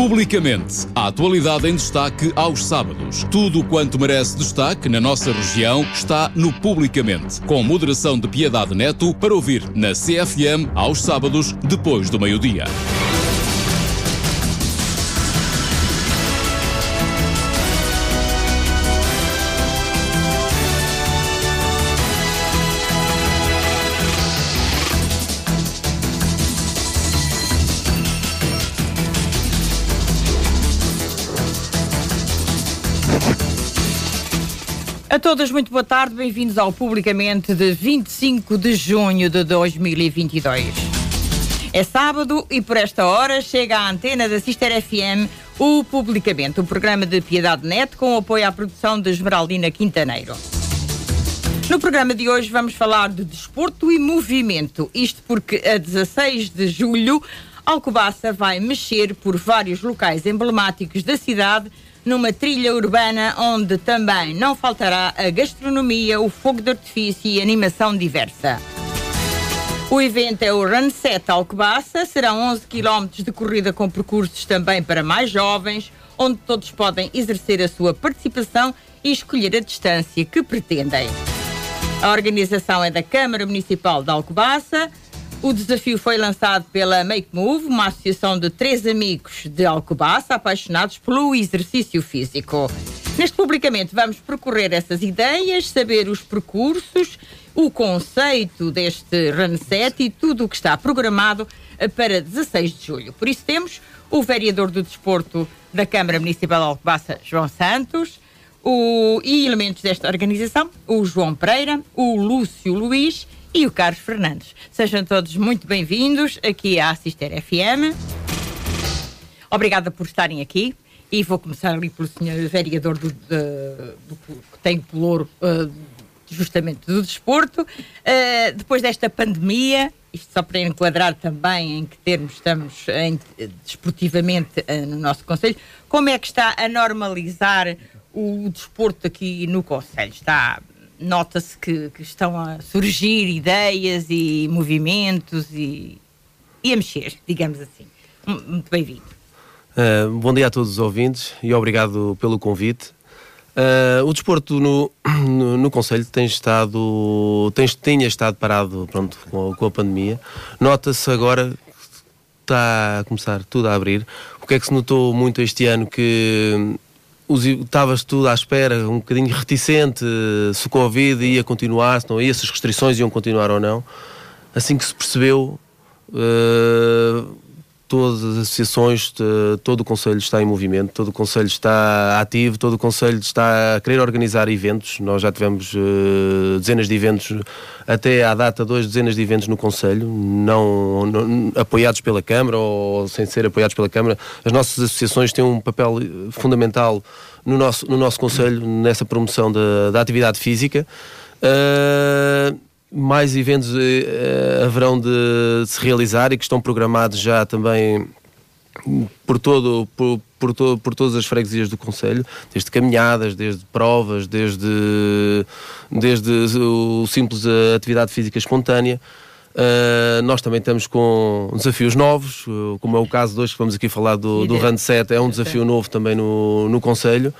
Publicamente, a atualidade em destaque aos sábados. Tudo quanto merece destaque na nossa região está no Publicamente, com moderação de Piedade Neto para ouvir na CFM aos sábados, depois do meio-dia. Todos, muito boa tarde, bem-vindos ao Publicamente de 25 de junho de 2022. É sábado e por esta hora chega à antena da Sister FM o Publicamente, o programa de Piedade Net com apoio à produção de Esmeraldina Quintaneiro. No programa de hoje vamos falar de desporto e movimento, isto porque a 16 de julho Alcobaça vai mexer por vários locais emblemáticos da cidade numa trilha urbana onde também não faltará a gastronomia, o fogo de artifício e animação diversa. O evento é o Run 7 Alcobaça, serão 11 km de corrida com percursos também para mais jovens, onde todos podem exercer a sua participação e escolher a distância que pretendem. A organização é da Câmara Municipal de Alcobaça, o desafio foi lançado pela Make Move, uma associação de três amigos de Alcobaça apaixonados pelo exercício físico. Neste publicamente vamos percorrer essas ideias, saber os percursos, o conceito deste Run Set e tudo o que está programado para 16 de julho. Por isso temos o vereador do desporto da Câmara Municipal de Alcobaça, João Santos, o, e elementos desta organização, o João Pereira, o Lúcio Luís e o Carlos Fernandes. Sejam todos muito bem-vindos aqui à Assister FM. Obrigada por estarem aqui. E vou começar ali pelo senhor vereador do, do, que tem pelouro uh, justamente do desporto. Uh, depois desta pandemia, isto só para enquadrar também em que termos estamos em, desportivamente uh, no nosso Conselho, como é que está a normalizar o desporto aqui no Conselho? Está nota-se que, que, estão a surgir ideias e movimentos e, e a mexer, digamos assim. Muito bem-vindo. Uh, bom dia a todos os ouvintes e obrigado pelo convite. Uh, o desporto no, no, no, Conselho tem estado, tem, tinha estado parado pronto, com, a, com a pandemia. Nota-se agora que está a começar tudo a abrir. O que é que se notou muito este ano que estavas tudo à espera, um bocadinho reticente se o Covid ia continuar, se não ia, se as restrições iam continuar ou não. Assim que se percebeu, uh, todas as associações, todo o Conselho está em movimento, todo o Conselho está ativo, todo o Conselho está a querer organizar eventos. Nós já tivemos uh, dezenas de eventos, até à data, duas dezenas de eventos no Conselho, não, não, apoiados pela Câmara ou sem ser apoiados pela Câmara. As nossas associações têm um papel fundamental no nosso, no nosso Conselho, nessa promoção da, da atividade física. Uh, mais eventos uh, haverão de, de, se realizar e que estão programados já também por todo por, por, to, por todas as freguesias do Conselho, desde caminhadas, desde provas, desde, desde o simples atividade física espontânea. Uh, nós também estamos com desafios novos, como é o caso de hoje que vamos aqui falar do, do Run 7, é um desafio novo também no, no Conselho.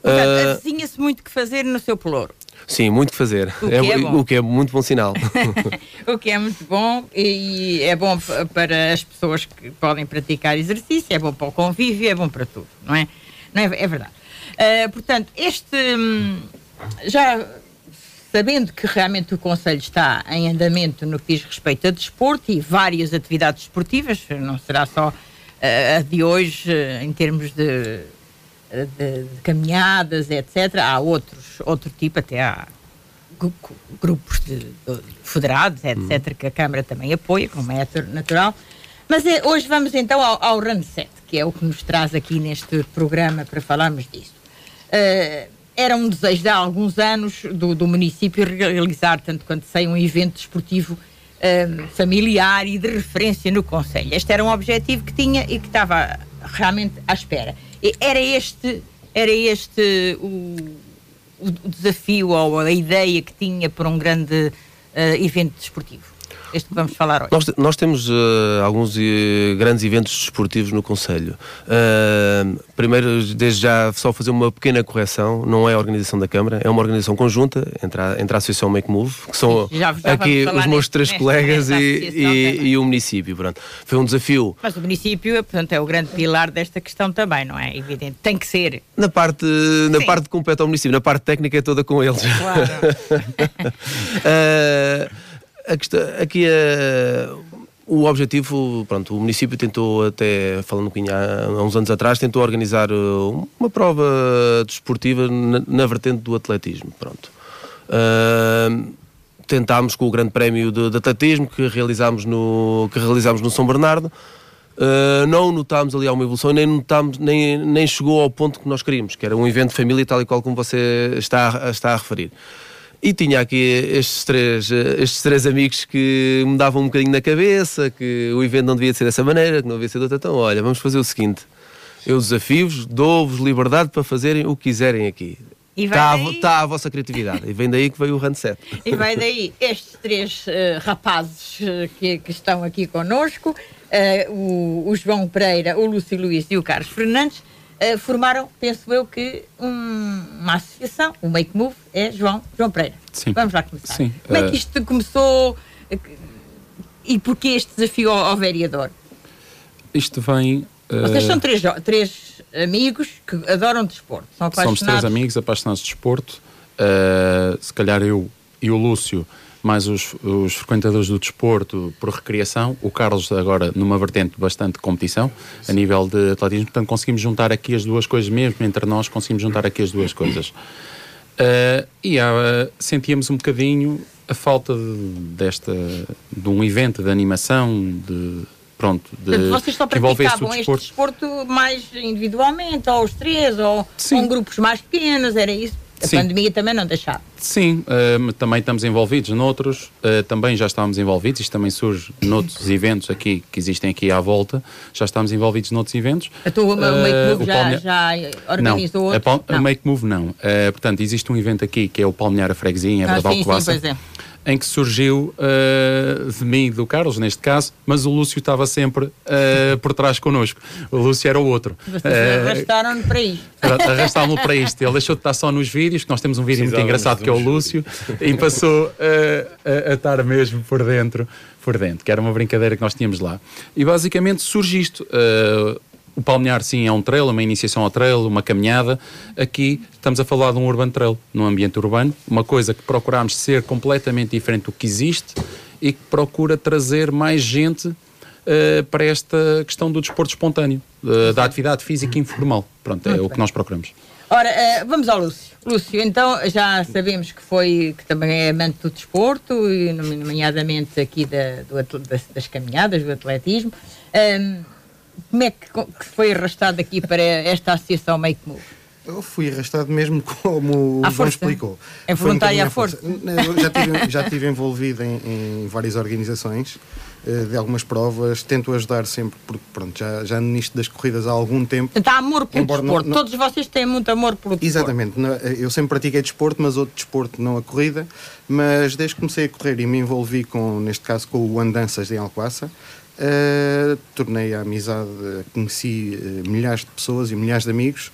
Portanto, uh, se muito que fazer no seu pelouro. Sim, muito fazer. O que é, é o que é muito bom sinal. o que é muito bom e é bom para as pessoas que podem praticar exercício, é bom para o convívio, é bom para tudo, não é? Não é, é verdade. Uh, portanto, este. Hum, já sabendo que realmente o Conselho está em andamento no que diz respeito a desporto e várias atividades esportivas, não será só uh, a de hoje uh, em termos de, de, de, caminhadas, etc. Há outros, outro tipo, até há grupos de, de federados, etc., hum. que a Câmara também apoia, como é natural. Mas é, hoje vamos então ao, ao Run 7, que é o que nos traz aqui neste programa para falarmos disso. Uh, era um desejo de há alguns anos do, do município realizar, tanto quanto sei, um evento desportivo um, familiar e de referência no Conselho. Este era um objetivo que tinha e que estava realmente à espera. Era este, era este o, o desafio ou a ideia que tinha para um grande uh, evento desportivo? Este vamos falar hoje? Nós, nós temos uh, alguns uh, grandes eventos desportivos no Conselho. Uh, primeiro, desde já, só fazer uma pequena correção: não é a organização da Câmara, é uma organização conjunta entre a, entre a Associação Make Move, que são já, já aqui os meus três nesta, colegas nesta e, e, e, o município. Pronto. Foi um desafio. Mas o município, portanto, é o grande pilar desta questão também, não é? Evidente. Tem que ser. Na parte, na parte que compete ao município, na parte técnica é toda com eles. Claro. a questão, aqui a, o objetivo, pronto, o município tentou até, falando um há uns anos atrás, tentou organizar uh, uma prova desportiva na, na vertente do atletismo, pronto. Uh, tentámos com o grande prémio de, de, atletismo que realizámos no, que realizámos no São Bernardo, Uh, não notámos ali alguma evolução, nem notámos, nem, nem chegou ao ponto que nós queríamos, que era um evento de família tal e qual como você está, está a referir. E tinha aqui estes três, estes três amigos que me davam um bocadinho na cabeça, que o evento não devia ser dessa maneira, que não devia ser de outra. Então, olha, vamos fazer o seguinte: eu desafio-vos, dou-vos liberdade para fazerem o que quiserem aqui. Está, daí... a, está a vossa criatividade. E vem daí que veio o Handset. E vai daí estes três uh, rapazes uh, que, que, estão aqui connosco, uh, o, o, João Pereira, o Lúcio Luís e o Carlos Fernandes, uh, formaram, penso eu, que um, uma associação, o Make Move, é João, João Pereira. Sim. Vamos lá começar. Sim. Como é que isto começou e porquê este desafio ao, ao vereador? Isto vem. Uh... Vocês são três, três amigos que adoram desporto. São Somos três amigos apaixonados de desporto. Se calhar eu e o Lúcio mais os, os, frequentadores do desporto por recreação, o Carlos agora numa vertente bastante competição, a nível de atletismo, portanto conseguimos juntar aqui as duas coisas mesmo, entre nós conseguimos juntar aqui as duas coisas. Uh, e uh, sentíamos um bocadinho a falta de, desta, de um evento de animação, de pronto, de Portanto, vocês só praticavam este desporto mais individualmente, ou os três, ou com grupos mais pequenos, era isso? A Sim. pandemia também não deixava. Sim, uh, também estamos envolvidos noutros, uh, também já estávamos envolvidos, isto também surge noutros eventos aqui que existem aqui à volta, já estamos envolvidos noutros eventos. A tua uh, Make Move já, Palme... já organizou não, outros? A, a Make Move não. Uh, portanto, existe um evento aqui que é o Palmear a Freguesia em Abradal ah, sim, sim, em que surgiu uh, de mim, do Carlos, neste caso, mas o Lúcio estava sempre uh, por trás connosco. O Lúcio era o outro. Uh, Arrastaram-no para isto. Arrastaram-no para isto. Ele deixou de estar só nos vídeos, que nós temos um vídeo muito engraçado que é o Lúcio, e passou a, a estar mesmo por dentro por dentro, que era uma brincadeira que nós tínhamos lá. E basicamente surge isto. Uh, o Palmear, sim, é um trail, uma iniciação ao trail, uma caminhada. Aqui estamos a falar de um urban trail, num ambiente urbano, uma coisa que procuramos ser completamente diferente do que existe e que procura trazer mais gente uh, para esta questão do desporto espontâneo, uh, da atividade física informal. Pronto, é Muito o bem. que nós procuramos. Ora, uh, vamos ao Lúcio. Lúcio, então já sabemos que foi, que também é amante do desporto, e nomeadamente aqui da, do, das, das, caminhadas, do atletismo. Um, como é que, que foi arrastado aqui para esta associação Make Move? Eu fui arrastado mesmo como o João explicou. É voluntário à força. força. Já estive já tive envolvido em, em, várias organizações eh, de algumas provas, tento ajudar sempre, porque pronto, já, já nisto das corridas há algum tempo. Há amor pelo desporto. Não, Todos vocês têm muito amor pelo desporto. Exatamente. Eu sempre pratiquei desporto, mas outro desporto, não a corrida. Mas desde que comecei a correr e me envolvi com, neste caso, com o Andanças de Alcoaça, Uh, tornei a amizade, conheci uh, milhares de pessoas e milhares de amigos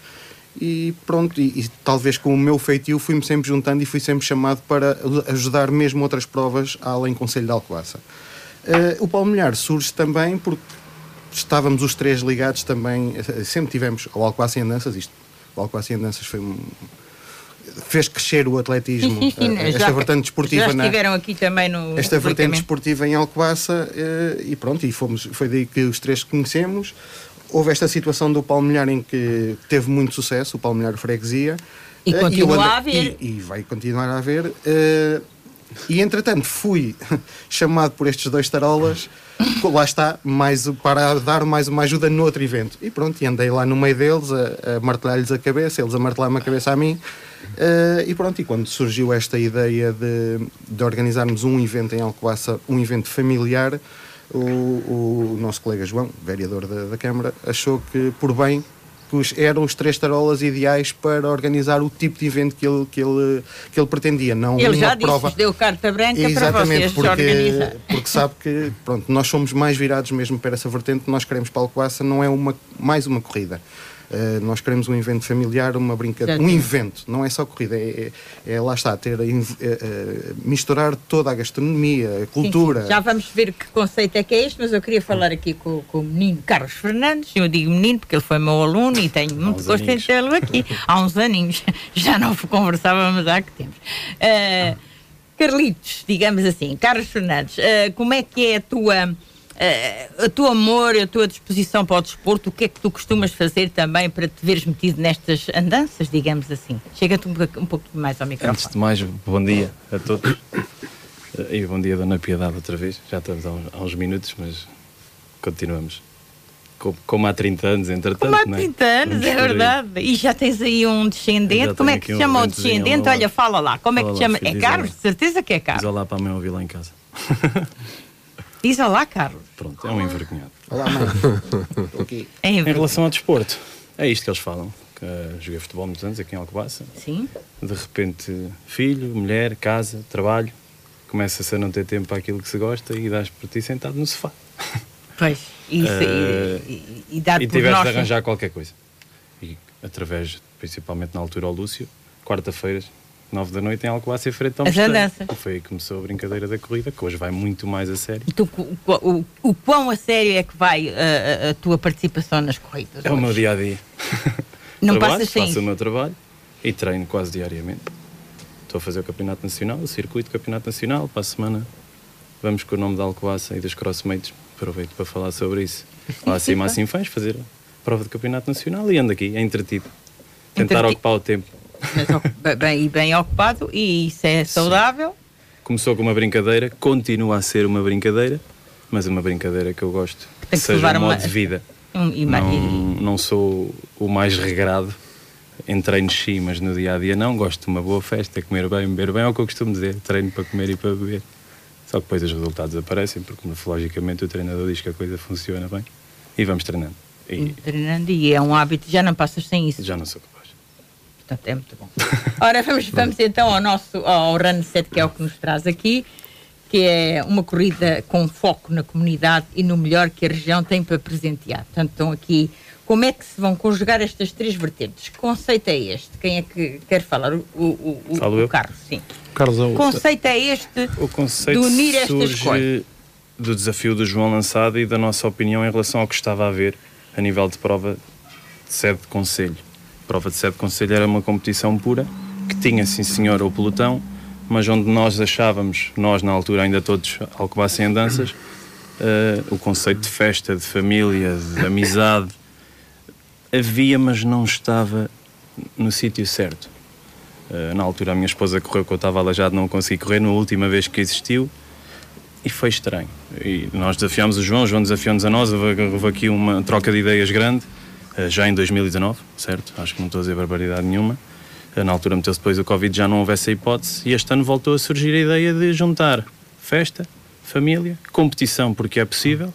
e pronto, e, e, talvez com o meu feitio fui-me sempre juntando e fui sempre chamado para ajudar mesmo outras provas além Conselho de Alcoaça. Uh, o Palmilhar surge também porque estávamos os três ligados também, sempre tivemos ao Alcoaça em Andanças, isto, o Alcoaça em Andanças foi um fez crescer o atletismo, sim. esta já, vertente desportiva. Já estiveram na, aqui também no. Esta vertente desportiva em Alcoaça eh, e pronto, e fomos, foi daí que os três conhecemos. Houve esta situação do Palmilhar em que teve muito sucesso, o Palmilhar Freguesia. E eh, continua e a haver. E, e, vai continuar a haver. E entretanto fui chamado por estes dois tarolas, lá está, mais, para dar mais uma ajuda no outro evento. E pronto, e andei lá no meio deles a, a martelar-lhes a cabeça, eles a martelar-me a cabeça a mim. Uh, e pronto, e quando surgiu esta ideia de, de organizarmos um evento em Alcoaça, um evento familiar, o, o nosso colega João, vereador da, da, Câmara, achou que por bem que eram os três tarolas ideais para organizar o tipo de evento que ele, que ele, que ele pretendia. Não ele uma já prova... disse, deu carta branca Exatamente, para vocês porque, organizar. porque sabe que pronto, nós somos mais virados mesmo para essa vertente, nós queremos para Alcoaça, não é uma, mais uma corrida. Uh, nós queremos um evento familiar, uma brincadeira, um evento, não é só corrida, é, é, é lá está, ter, uh, uh, misturar toda a gastronomia, a cultura. Sim, sim. Já vamos ver que conceito é que é este, mas eu queria falar aqui com, com o menino Carlos Fernandes, eu digo menino porque ele foi meu aluno e tenho muito gosto em tê-lo aqui, há uns aninhos, já não conversávamos há que temos. Carlitos, digamos assim, Carlos Fernandes, como é que é a tua uh, o teu amor, a tua disposição para o desporto, o que é que tu costumas fazer também para te veres metido nestas andanças, digamos assim? Chega-te um, um pouquinho mais ao microfone. Antes de mais, bom dia a todos. E bom dia, Dona Piedade, outra vez. Já estamos há uns, há uns minutos, mas continuamos. Como, como, há 30 anos, entretanto. Como há 30 é? anos, é verdade. E já tens aí um descendente. Como é que se chama um o descendente? Olha, fala lá. Como é que te chama? É Carlos? Certeza que é Carlos. Diz olá para a mãe ouvir lá em casa. Diz olá, Carlos. Pronto, é um envergonhado. Olá, mãe. é em relação ao desporto, é isto que eles falam. Que, uh, joguei futebol muitos anos aqui em Alcobaça. Sim. De repente, filho, mulher, casa, trabalho. Começa-se a não ter tempo para aquilo que se gosta e dás por ti sentado no sofá. Pois, isso, uh, e, e, e, e tiveste de arranjar qualquer coisa. E através, principalmente na altura, ao Lúcio, quarta-feiras, 9 da noite em Alcobaça, em frente ao Mosteiro. Foi aí que começou a brincadeira da corrida, que hoje vai muito mais a sério. Tu, o, o, o quão a sério é que vai a, a tua participação nas corridas? É hoje? o meu dia a dia. Não trabalho, passas sem Faço o meu trabalho e treino quase diariamente. Estou a fazer o Campeonato Nacional, o circuito Campeonato Nacional. Para a semana vamos com o nome da Alcobaça e dos Crossmates. Aproveito para falar sobre isso. Lá acima, assim faz, fazer a prova do Campeonato Nacional e ando aqui, é entretido. Tentar Entreti ocupar o tempo. Mas, bem, bem ocupado e isso é saudável. Sim. Começou com uma brincadeira, continua a ser uma brincadeira, mas uma brincadeira que eu gosto. Que, que seja um modo uma... de vida. Um, não, não sou o mais regrado em treinos sim, mas no dia a dia não. Gosto de uma boa festa, comer bem, beber bem, é o que eu costumo dizer. Treino para comer e para beber. Só que depois os resultados aparecem, porque morfologicamente o treinador diz que a coisa funciona bem e vamos treinando. E... Treinando e é um hábito, já não passas sem isso. Já não sou Portanto, é muito bom. Ora, vamos, vamos então ao nosso ao Run 7, que é o que nos traz aqui, que é uma corrida com foco na comunidade e no melhor que a região tem para presentear. Portanto, estão aqui. Como é que se vão conjugar estas três vertentes? Que conceito é este? Quem é que quer falar? O, o, o, Falo o Carlos, sim. Carlos, o conceito é este o conceito de unir estas surge coisas? do desafio do João lançado e da nossa opinião em relação ao que estava a ver a nível de prova de sede de conselho prova de sede conselho era uma competição pura, que tinha, sim senhor, o pelotão, mas onde nós achávamos, nós na altura ainda todos Alcobaça em danças, uh, o conceito de festa, de família, de amizade, havia, mas não estava no sítio certo. Uh, na altura a minha esposa correu, que eu estava aleijado, não consegui correr, na última vez que existiu, e foi estranho. E nós desafiámos o João, o João desafiou-nos a nós, houve, houve aqui uma troca de ideias grande, eh, já em 2019, certo? Acho que não estou a dizer barbaridade nenhuma. Eh, na altura meteu-se depois o Covid, já não houve essa hipótese, e este ano voltou a surgir a ideia de juntar festa, família, competição, porque é possível,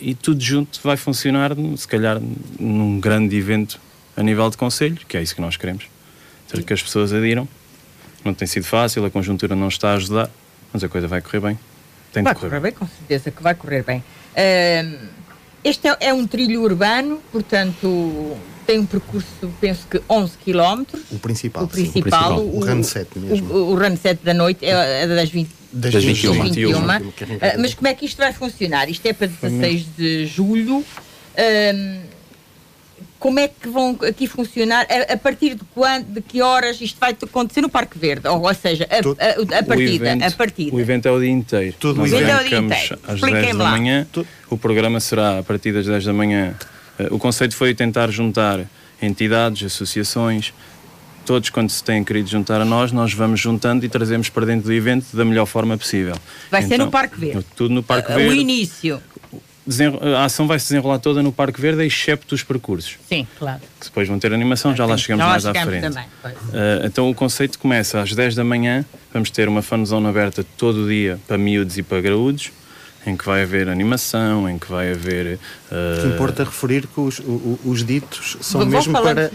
e tudo junto vai funcionar, se calhar, num grande evento a nível de conselho, que é isso que nós queremos. Ter que as pessoas adiram. Não tem sido fácil, a conjuntura não está a ajudar, mas a coisa vai correr bem. Tem vai correr, correr bem, com certeza que vai correr bem. Uh este é, é, um trilho urbano, portanto tem um percurso, penso que 11 km. O principal. O principal. O, o, o Run 7 mesmo. O, o Run 7 da noite é, é das 20. Das 21. 21. 21. Uh, mas como é que isto vai funcionar? Isto é para 16 de julho. Uh, como é que vão aqui funcionar? A, a, partir de quando, de que horas isto vai acontecer no Parque Verde? Ou, ou seja, a, a, a partida, evento, a partida. O evento é o dia inteiro. Tudo Nós o evento é o dia inteiro. às 10 da manhã. Tudo. O programa será a partir das 10 da manhã. Eh, o conceito foi tentar juntar entidades, associações, todos quando se têm querido juntar a nós, nós vamos juntando e trazemos para dentro do evento da melhor forma possível. Vai então, ser no então, Parque Verde. Tudo no Parque uh, Verde. O início a ação vai se desenrolar toda no Parque Verde, excepto os percursos. Sim, claro. Que depois vão ter animação, já lá chegamos já lá mais chegamos à frente. Também, uh, então o conceito começa às 10 da manhã, vamos ter uma fanzone aberta todo o dia para miúdos e para graúdos. em que vai haver animação, em que vai haver. Uh... O que importa referir que os, os, os ditos são Vou mesmo para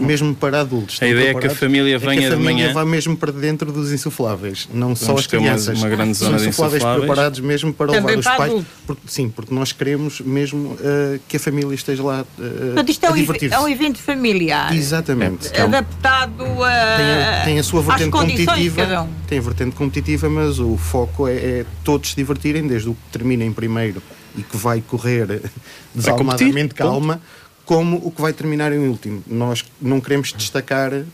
mesmo para adultos. A ideia é que a família venha é que a família de manhã. vá mesmo para dentro dos insufláveis, não só as crianças. Uma, uma grande zona Os insufláveis, insufláveis preparados mesmo para Também levar para os pais. Porque, sim, porque nós queremos mesmo uh, que a família esteja lá uh, Mas isto é um, é um evento familiar. Exatamente. É, adaptado a. Tem a, tem a sua vertente competitiva. Tem a vertente competitiva, mas o foco é, é todos se divertirem, desde o que termina em primeiro e que vai correr desalmadamente calma. Ponto como o que vai terminar em último. Nós não queremos destacar uh,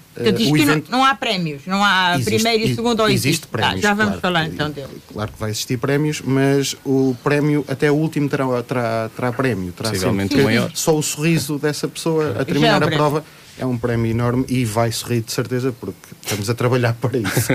o evento. Não, não, há prémios, não há existe, primeiro e segundo ou existe. Existe prémios. já vamos claro, falar então dele. Claro que vai existir prémios, mas o prémio até o último terá, terá, terá prémio. Terá Possivelmente o maior. Só o sorriso dessa pessoa a terminar é a prova é um prémio enorme e vai sorrir de certeza porque estamos a trabalhar para isso.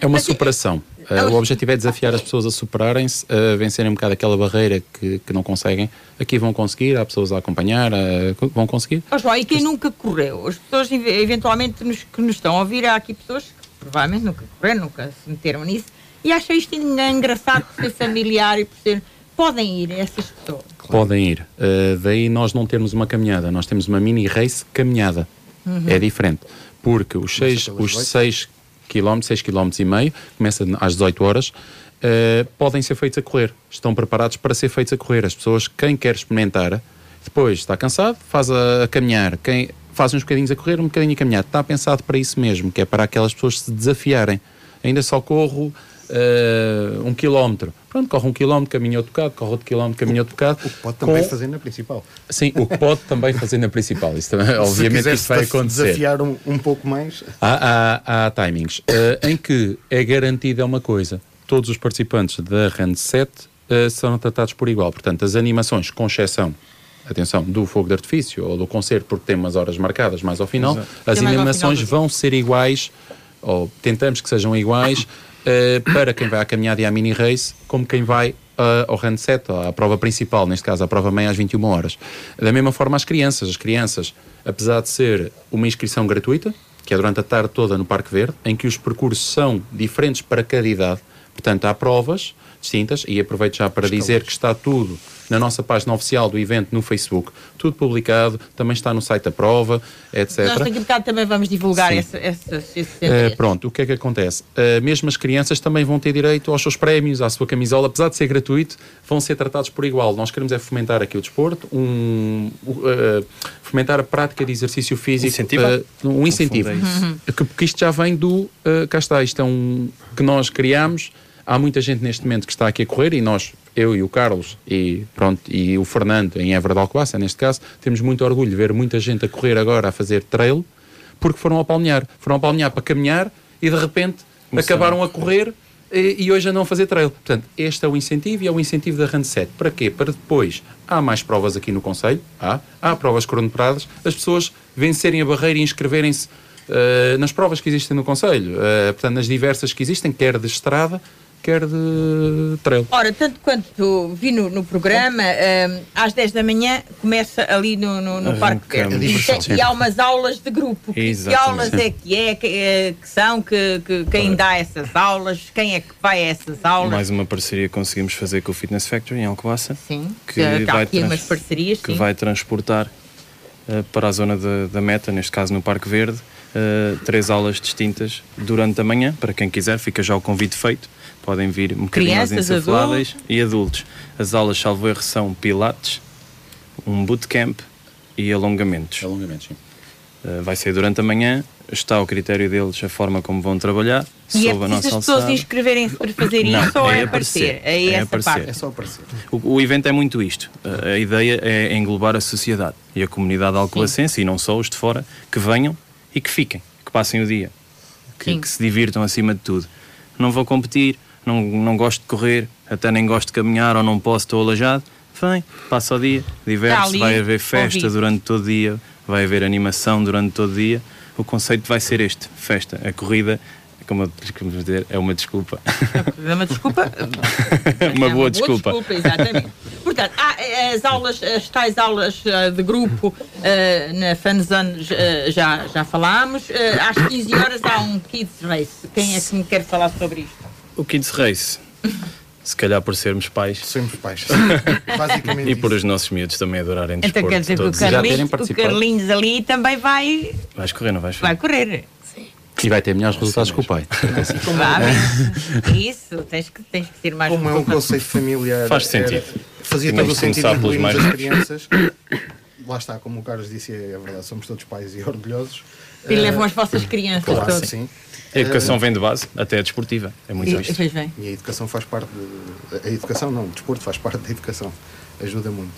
é uma superação. Uh, o objetivo é desafiar as pessoas a superarem-se, a vencerem um bocado aquela barreira que, que não conseguem. Aqui vão conseguir, há pessoas a acompanhar, uh, vão conseguir. Oh, João, e quem nunca correu? As pessoas eventualmente nos, que nos estão a ouvir, há aqui pessoas que provavelmente nunca correram, nunca se meteram nisso e acham isto engraçado por ser familiar e por ser. Podem ir essas pessoas. Claro. Podem ir. Uh, daí nós não temos uma caminhada, nós temos uma mini race caminhada. Uhum. É diferente. Porque os 6 os seis km, 6 km e meio, começa às 18 horas, uh, podem ser feitos a correr. Estão preparados para ser feitos a correr. As pessoas, quem quer experimentar, depois está cansado, faz a, a caminhar. Quem faz uns bocadinhos a correr, um bocadinho a caminhar. Está pensado para isso mesmo, que é para aquelas pessoas se desafiarem. Ainda só corro uh, um quilómetro. Pronto, corre um quilómetro, caminho outro bocado, corre outro quilómetro, caminho outro bocado. O que pode também com... fazer na principal. Sim, o que pode também fazer na principal. Isso também, obviamente, isso vai acontecer. desafiar um, um pouco mais. Há, há, há timings uh, em que é garantida uma coisa: todos os participantes da Rand 7 uh, são tratados por igual. Portanto, as animações, com exceção atenção, do fogo de artifício ou do concerto, porque tem umas horas marcadas mais ao final, Exato. as animações vão ser iguais, ou tentamos que sejam iguais, uh, para quem vai à caminhada e à mini race, como quem vai uh, ao handset, à prova principal, neste caso à prova meia às 21 horas. Da mesma forma as crianças, as crianças, apesar de ser uma inscrição gratuita, que é durante a tarde toda no Parque Verde, em que os percursos são diferentes para cada idade, portanto há provas distintas, e aproveito já para dizer que está tudo na nossa página oficial do evento no Facebook. Tudo publicado, também está no site da prova, etc. Nós daqui a bocado também vamos divulgar esse, esse, esse uh, Pronto, o que é que acontece? Uh, mesmo as crianças também vão ter direito aos seus prémios, à sua camisola, apesar de ser gratuito, vão ser tratados por igual. Nós queremos é fomentar aqui o desporto, um, uh, fomentar a prática de exercício físico. um incentivo. Uhum. Porque isto já vem do. cá está, isto é um que nós criamos há muita gente neste momento que está aqui a correr e nós, eu e o Carlos e pronto e o Fernando em Évora de Alcobaça, neste caso, temos muito orgulho de ver muita gente a correr agora a fazer trail porque foram ao palmear, foram ao palmear para caminhar e de repente acabaram a correr e, e, hoje andam a fazer trail. Portanto, este é o incentivo e é o incentivo da Run 7. Para quê? Para depois, há mais provas aqui no Conselho, há, há provas cronometradas, as pessoas vencerem a barreira e inscreverem-se uh, nas provas que existem no Conselho. Uh, portanto, nas diversas que existem, quer de estrada, quer de trail. Ora, tanto quanto vi no, no programa, um, às 10 da manhã começa ali no, no, no Parque Verde. E, e, há umas aulas de grupo. Exatamente. Que aulas é que é, que, é, que são, que, que quem dá essas aulas, quem é que vai a essas aulas? Mais uma parceria que conseguimos fazer com o Fitness Factory em Alcobaça. Sim, que, que vai aqui umas parcerias. Que sim. vai transportar para a zona de, da meta, neste caso no Parque Verde, uh, três aulas distintas durante a manhã, para quem quiser, fica já o convite feito podem vir um bocadinho mais insufláveis adultos. e adultos. As aulas, salvo erro, são pilates, um bootcamp e alongamentos. Alongamentos, sim. Uh, vai ser durante a manhã, está ao critério deles a forma como vão trabalhar. E é preciso as pessoas inscreverem-se para fazer Não, isso ou é, é aparecer? É, é, aparecer. Parte. é só aparecer. O, o, evento é muito isto. Uh, a ideia é englobar a sociedade e a comunidade alcobacense e não só os de fora, que venham e que fiquem, que passem o dia, que, que se divirtam acima de tudo. Não vou competir, não, não gosto de correr, até nem gosto de caminhar ou não posso, estou alejado. Vem, passa o dia, diverte-se, vai haver festa ouvi. durante todo o dia, vai haver animação durante todo o dia. O conceito vai ser este: festa. A corrida como eu dizer, é uma desculpa. É uma desculpa? uma, é uma boa, desculpa. desculpa. Exatamente. Portanto, há eh, as aulas, as tais aulas eh, de grupo uh, na Fanzone uh, já, já falámos. Uh, às 15 horas há um Kids Race. Quem é que me quer falar sobre isto? O Kids Race Se calhar por sermos pais. Somos pais. Basicamente. E por os nossos miúdos também adorarem Então desporto. quer dizer que o Carlinhos, o. Carlinhos ali também vai, Vais correr, não vais vai correr. E vai ter melhores resultados que o pai. Vai, Isso, tens que, tens que ser mais Como é um conceito familiar. Faz era- sentido. fazia todo o sentido começar pelos incluirmos mais as crianças. Lá está, como o Carlos disse, é verdade, somos todos pais e orgulhosos. E levam as vossas crianças Claro, todas. sim. A educação vem de base, até a desportiva. É muito E, isto. pois bem. E a educação faz parte. De, a educação não, o desporto faz parte da educação. Ajuda muito.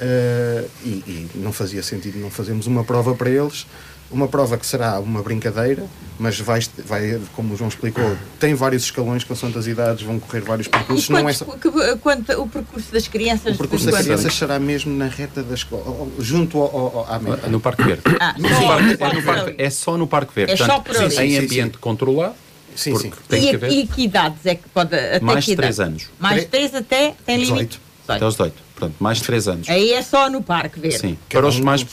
Eh, e, e não fazia sentido não fazermos uma prova para eles. Uma prova que será uma brincadeira, mas vai, vai como o João explicou, tem vários escalões, consoante as idades, vão correr vários E percursos. Não é quantos, só, que- quanto, o percurso das crianças? o percurso das crianças será mesmo na reta da escola, junto ao, ao, ao- à meta. No Parque Verde. Ah, No só Parque- é, no Parque- é só no Parque Verde. É só Portanto, por ali. em Sim, sim, ambiente controlado. Sim, sim. tem E, que e que idades é que pode. Até mais de 3 idade? anos. Mais de 3 até tem 18. limite? Até aos 18. Portanto, mais de 3 anos. Aí é só no Parque Verde. Sim. Cada Para os, mais,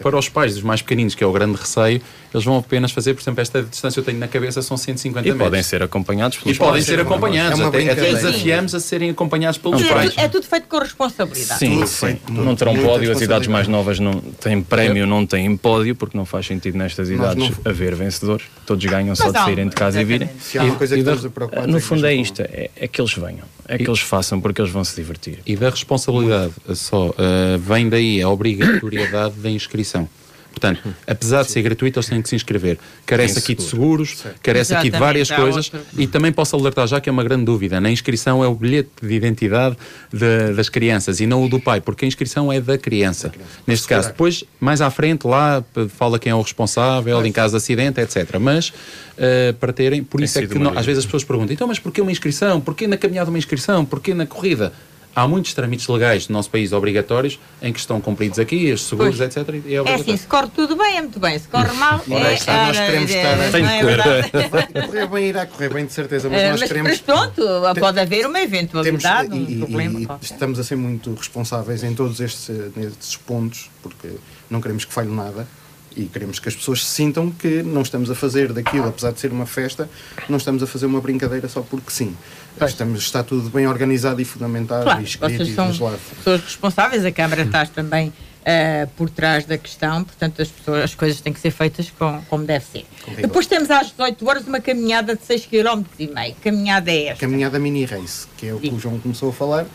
para os pais dos mais pequeninos, que é o grande receio, eles vão apenas fazer, por exemplo, esta distância eu tenho na cabeça são 150 E metros. podem ser acompanhados E pelos podem pais. ser acompanhados. É até, até desafiamos a serem acompanhados pelos é, pais. é tudo feito com responsabilidade. Sim, sim. Não terão pódio, as idades mais novas não têm prémio, não têm pódio, porque não faz sentido nestas idades não- haver vencedores. Todos ganham só Mas de há saírem de casa e virem. Se há uma coisa que E estamos a preocupar no é fundo é isto, é, é que eles venham, é que eles façam porque eles vão se divertir. E da responsabilidade só eh, vem daí a obrigatoriedade da inscrição. Portanto, apesar de ser gratuito, eles têm que se inscrever. Carece Tem aqui de seguro. seguros, carece aqui de várias coisas. outra. E também posso alertar já que é uma grande dúvida. Na inscrição é o bilhete de identidade de- das crianças e não o do pai, porque a inscrição é da criança. Neste caso, depois, mais à frente, lá p- fala quem é o responsável, em caso de acidente, etc. Mas eh, para terem, por Tem isso é que não- às vezes as pessoas perguntam: então, mas porquê uma inscrição? Porquê na caminhada uma inscrição? Porquê na corrida? Há muitos trâmites legais no nosso país obrigatórios em que estão cumpridos aqui, os seguros, Pois. etc. E é É assim, se corre tudo bem, é muito bem. Se corre mal, é. está, nós ora, queremos é- estar- não Tem de é correr. bem, irá correr bem, de certeza, mas Eh, nós mas, queremos. mas pronto, pode haver uma temos, eventualidade, e, um e- problema. e qualquer. estamos a ser muito responsáveis em todos estes, nestes pontos, porque não queremos que falhe nada e queremos que as pessoas se sintam que não estamos a fazer daquilo, apesar de ser uma festa, não estamos a fazer uma brincadeira só porque sim. Estamos, está tudo bem organizado e fundamentado Claro, e escrito vocês e são pessoas responsáveis, a Câmara está também eh, por trás da questão, portanto as, pessoas, as coisas têm que ser feitas com, como deve ser. Depois temos às 18 horas uma caminhada de 6 km e meio. Caminhada é esta. Caminhada mini race, que é o que Sim. o João começou a falar.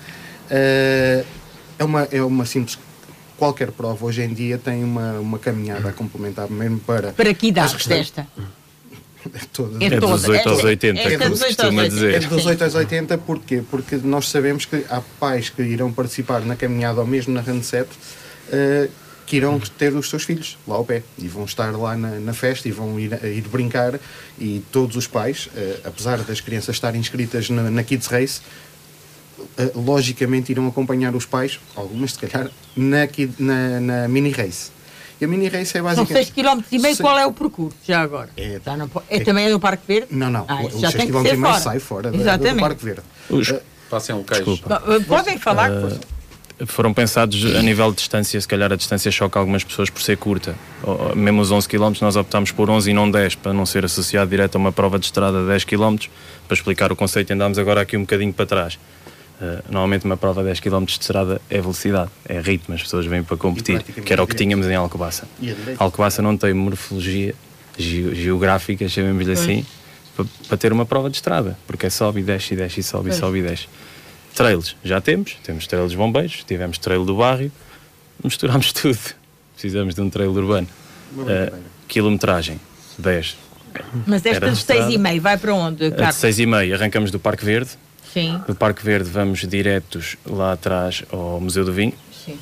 Eh, é, uma, é uma simples. Qualquer prova hoje em dia tem uma, uma caminhada a complementar, mesmo para. Para que idade desta? É É toda. dos 8 aos É- 80, é como dos se 8 aos costuma 80. dizer. É dos Sim. 8 aos 80, porquê? Porque nós sabemos que há pais que irão participar na caminhada ou mesmo na Handset eh, que irão ter os seus filhos lá ao pé e vão estar lá na, na festa e vão ir, a ir brincar. E todos os pais, eh, apesar das crianças estarem inscritas na, na Kids Race, eh, logicamente irão acompanhar os pais, algumas se calhar, na, na, na mini race. E a mini race é São basicamente. 6 km e meio, qual é o percurso já agora? É- Já não po- é, também é no Parque Verde? Não, não, Ah, os já 6 tem que km e meio fora. sai fora da- do Exatamente. Parque Verde. Os- Passem locais. Eh, Podem falar. foram pensados a nível de distância, se calhar a distância choca algumas pessoas por ser curta. Mesmo os 11 km nós optámos por 11 e não 10, para não ser associado direto a uma prova de estrada de 10 km. Para explicar o conceito, andámos agora aqui um bocadinho para trás. Uh, normalmente uma prova de 10 km de estrada é velocidade, é ritmo, as pessoas vêm para competir, que era o que direto. tínhamos em Alcobaça. Direito. Alcobaça não tem morfologia ge- geográfica, chamemos-lhe assim, para, para ter uma prova de estrada, porque é sobe e desce e desce e sobe e sobe e desce. Trails, já temos, temos trails de bombeiros, tivemos trail do bairro, misturamos tudo. Precisamos de um trail urbano. Uh, quilometragem, 10. Mas esta de de estrada. 6 e meio vai para onde, de Carlos? 6 e meia arrancamos do Parque Verde, Sim, do Parque Verde vamos diretos lá atrás ao Museu do Vinho, sim.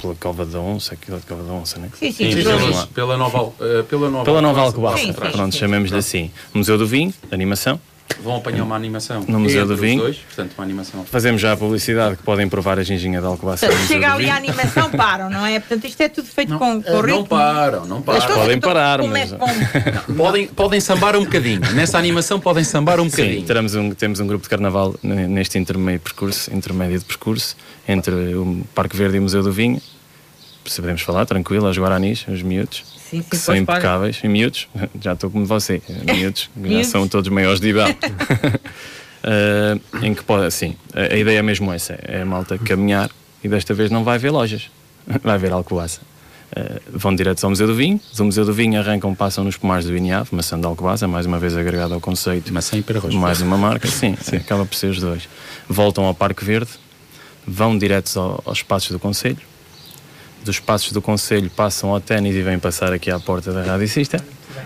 pela Cova da Onça, aquilo de Cova da Onça, né? Sim, sim, Sim, pelo- pela, pela nova, eh, pela nova Pela Nova Alcobaça, Alcobaça, Sim, sim, pronto, sim. chamemos-lhe assim. Museu do Vinho, animação. Vão apanhar uma animação No Museu do Vinho. Dois, portanto, uma animação. Fazemos já a publicidade que podem provar a ginginha de Alcobaça. chega ali Vinho. a animação, param, não é? Portanto, isto é tudo feito com, com Eh, ritmo. não param, não param. Podem parar, como é mas- que vão- Podem, podem sambar um bocadinho. Nessa animação podem sambar um Sim, bocadinho. teremos um, temos um grupo de carnaval ne- neste intermeio percurso, intermédio de percurso, entre o Parque Verde e o Museu do Vinho. Se podemos falar, tranquilo, aos Guaranis, os miúdos, Sim, sim, que são impecáveis. E miúdos, já estou como você, miúdos, já Miúdos. são todos maiores de idade. uh, em que pode, assim, a, a, ideia é mesmo essa, é a malta caminhar e desta vez não vai haver lojas, vai haver Alcobaça. Uh, vão diretos ao Museu do Vinho, do Museu do Vinho arrancam, passam nos pomares do Vinhave, maçã de Alcobaça, mais uma vez agregado ao conceito. Maçã e perarroz. Mais uma marca, sim, sim, acaba por ser os dois. Voltam ao Parque Verde, vão diretos ao, aos espaços do Conselho, dos espaços do Conselho passam ao ténis e vêm passar aqui à porta da Rádio Sista,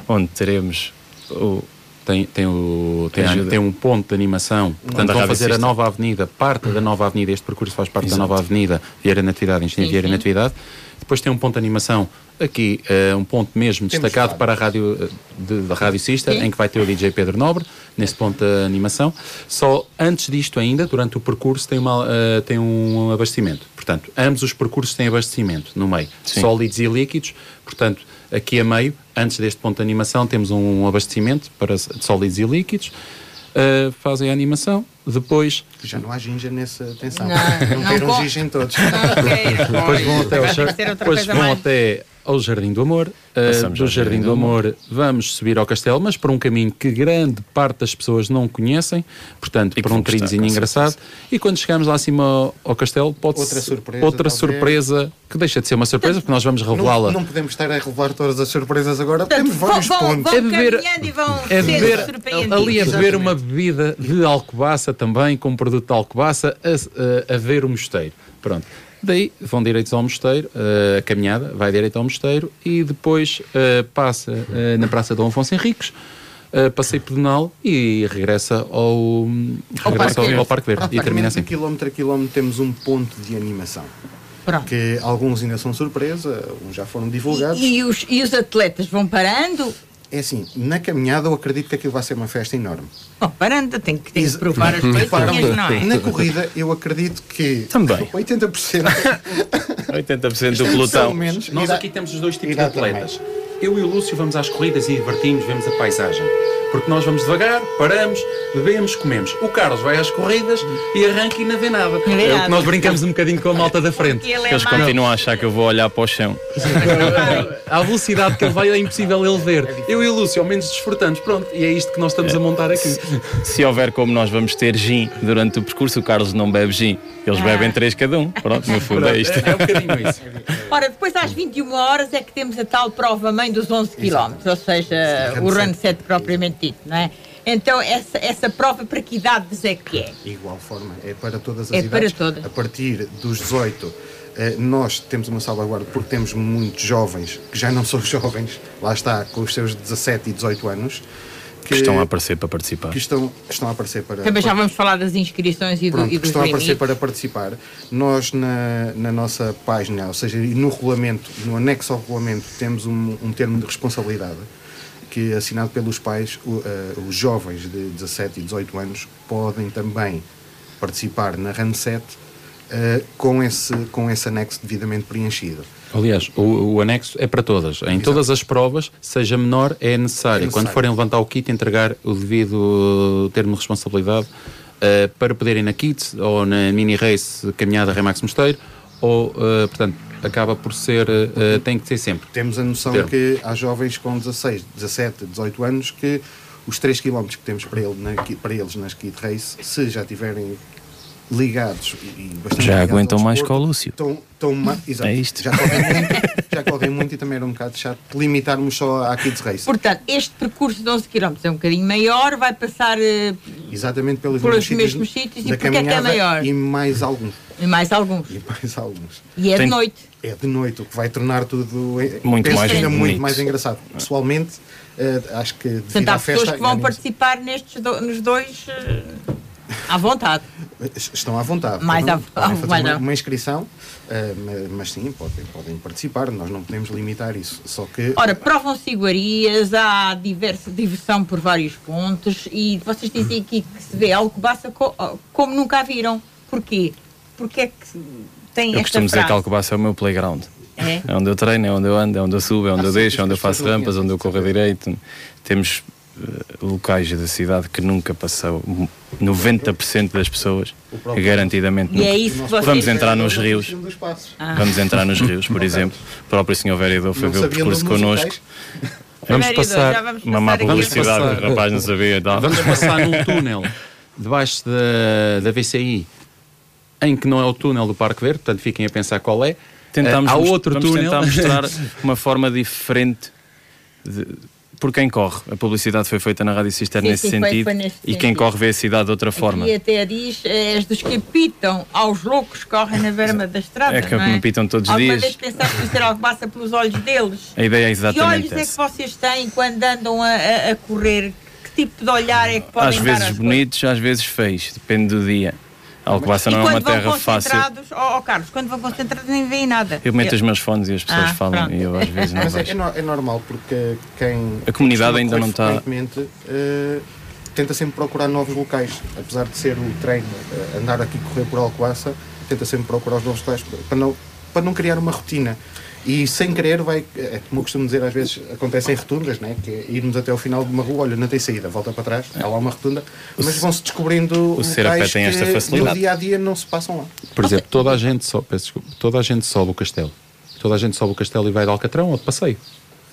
onde teremos o tem, tem, o, tem, a, tem, um ponto de animação. Portanto, vão fazer a nova avenida, parte da nova avenida. Este percurso faz parte Exato. da nova avenida Vieira Natividade, Engenharia Vieira Natividade. Depois tem um ponto de animação aqui, uh, um ponto mesmo Temos destacado para a rádio eh, de, de Rádio Sista, em que vai ter o DJ Pedro Nobre, nesse ponto de animação. Só antes disto ainda, durante o percurso, tem, uma, uh, tem um abastecimento. Portanto, ambos os percursos têm abastecimento no meio, Sim. sólidos e líquidos. Portanto, aqui a meio, antes deste ponto de animação, temos um abastecimento para sólidos e líquidos. Uh, fazem a animação, depois. Já não há ginger nessa atenção. Não, não, não ter um ginger em todos. Não, depois vão até, depois vão até ao Jardim do Amor. Uh, do Jardim do Amor vamos subir ao castelo, mas por um caminho que grande parte das pessoas não conhecem, portanto, por um trilhozinho engraçado. E quando chegamos lá acima ao, ao castelo, pode outra surpresa, outra surpresa que deixa de ser uma surpresa, porque nós vamos revelá-la. Não, não, podemos estar a revelar todas as surpresas agora, portanto, temos vários vão, pontos. Vão é beber, e vão é beber, ali a beber uma bebida de alcobaça também, com produto de alcobaça, a, a, a ver o mosteiro. Pronto. Daí vão direitos ao mosteiro, uh, a caminhada vai direito ao mosteiro e depois uh, passa uh, na Praça Dom Afonso Henriques, uh, passeio pedonal e regressa ao, ao, regressa Parque, ao, ao Parque Verde. e termina assim. quilómetro a quilómetro temos um ponto de animação. Pronto. Que alguns ainda são surpresa, uns já foram divulgados. E, e, os, e os atletas vão parando? É assim, na caminhada eu acredito que aquilo vai ser uma festa enorme. Oh, parando, tem que, tem que provar as coisas, não é? Na corrida eu acredito que Também. 80%, 80% do pelotão. Menos, Nós aqui temos os dois tipos de atletas. Também. Eu e o Lúcio vamos às corridas e divertimos, vemos a paisagem. Porque nós vamos devagar, paramos, bebemos, comemos. O Carlos vai às corridas e arranca e não vê nada. É, é o que nós brincamos um bocadinho com a malta da frente. É Eles continuam a achar que eu vou olhar para o chão. à velocidade que ele vai é impossível ele ver. Eu e o Lúcio, ao menos desfrutamos, pronto. E é isto que nós estamos a montar aqui. Se houver como nós vamos ter gin durante o percurso, o Carlos não bebe gin. Eles ah. bebem três cada um. Pronto, no fundo é isto. É, é um bocadinho isso. Ora, depois às 21 horas é que temos a tal prova mãe dos 11 km, ou seja, o run set propriamente dito, não é? Então, essa, essa prova para que idades é que é? Igual forma, é para todas as é idades. Para todas. A partir dos 18, eh, nós temos uma salvaguarda porque temos muitos jovens que já não são jovens, lá está, com os seus 17 e 18 anos. Que, que, estão a aparecer para participar. Que estão, estão a aparecer para. Também já vamos falar das inscrições e, Pronto, do, e dos estão a aparecer para participar. Nós, na, na nossa página, ou seja, no regulamento, no anexo ao regulamento, temos um, um termo de responsabilidade que, assinado pelos pais, o, uh, os jovens de 17 e 18 anos podem também participar na RANSET uh, com, esse, com esse anexo devidamente preenchido. Aliás, o, o, anexo é para todas. Em Exato. todas as provas, seja menor, é necessário. é necessário. Quando forem levantar o kit, entregar o devido termo de responsabilidade uh, para poderem na kit ou na mini race caminhada Remax Mosteiro ou, uh, portanto, acaba por ser, uh, tem que ser sempre. Temos a noção termo. que há jovens com 16, 17, 18 anos que os 3 km que temos para, ele, na, para eles nas Kid Race, se já tiverem ligados e bastante Já aguentam mais que o Lúcio. Estão, estão, exato, é isto. Já correm, muito, já correm muito e também era um bocado chato limitarmos só à Kids Race. Portanto, este percurso de 11 km é um bocadinho maior, vai passar uh, Exatamente pelos, pelos mesmos, sítios e porque é que é maior? E mais alguns. E mais alguns. E mais alguns. E é Tem... de noite. É de noite, o que vai tornar tudo muito mais ainda muito mais engraçado. Pessoalmente, uh, acho que devido Portanto, há festa, pessoas que vão participar nestes do, nos dois uh, à vontade. Estão à vontade. Mais à vontade. Uma, uma, inscrição, uh, mas sim, podem, podem participar, nós não podemos limitar isso. Só que. Ora, provam-se iguarias, há diversa diversão por vários pontos e vocês dizem aqui que se vê Alcobaça co como nunca a viram. Porquê? Porque é que tem eu esta costumo dizer que Alcobaça é o meu playground. É? é onde eu treino, é onde eu ando, é onde eu subo, é onde ah, eu deixo, é onde eu faço rampas, onde eu corro direito. Temos locais da cidade que nunca passou. 90% das pessoas garantidamente e é isso vamos entrar nos rios. ah. vamos entrar nos rios por exemplo. O próprio senhor vereador foi ver o percurso connosco. vamos passar uma má publicidade rapaz não sabia vamos passar num túnel debaixo da, da VCI, em que não é o túnel do Parque Verde, portanto fiquem a pensar qual é. Tentamos, há most- outro vamos túnel. tentar mostrar uma forma diferente de- por quem corre. A publicidade foi feita na Rádio Cister Sim, nesse sim, foi- sentido foi nesse e quem sentido. corre vê a cidade de outra forma. E até diz, eh, és dos que apitam aos loucos que correm na berma da estrada. É que não apitam todos os Alguma dias. vez pensaste que isso era algo que passa pelos olhos deles? A ideia é Que exatamente olhos é que essa. vocês têm quando andam a, a- a correr? Que tipo de olhar é que podem Às dar vezes às coisas? bonitos, às vezes feios, depende do dia. Alcobaça não é uma quando vão terra fácil. concentrados, ó ó, Carlos, quando vão concentrados nem veem nada. Eu meto os meus fones e as pessoas Ah, falam pronto. e eu às vezes não Mas é, é é normal, porque quem. A comunidade ainda não está- eh, tenta sempre procurar novos locais. Apesar de ser o treino, eh, andar aqui correr por Alcoaça, tenta sempre procurar os novos locais para não, para não criar uma rotina. E sem querer, vai, é como eu costumo dizer, às vezes acontecem rotundas, né? que é irmos até ao final de uma rua, olha, não tem saída, volta para trás, há lá uma rotunda, mas vão-se descobrindo o ser a pé locais tem esta que facilidade. no dia a dia não se passam lá. Por exemplo, toda a gente sobe, peço desculpa, toda a gente sobe o castelo. Toda a gente sobe o castelo e vai de Alcatrão ou de passeio.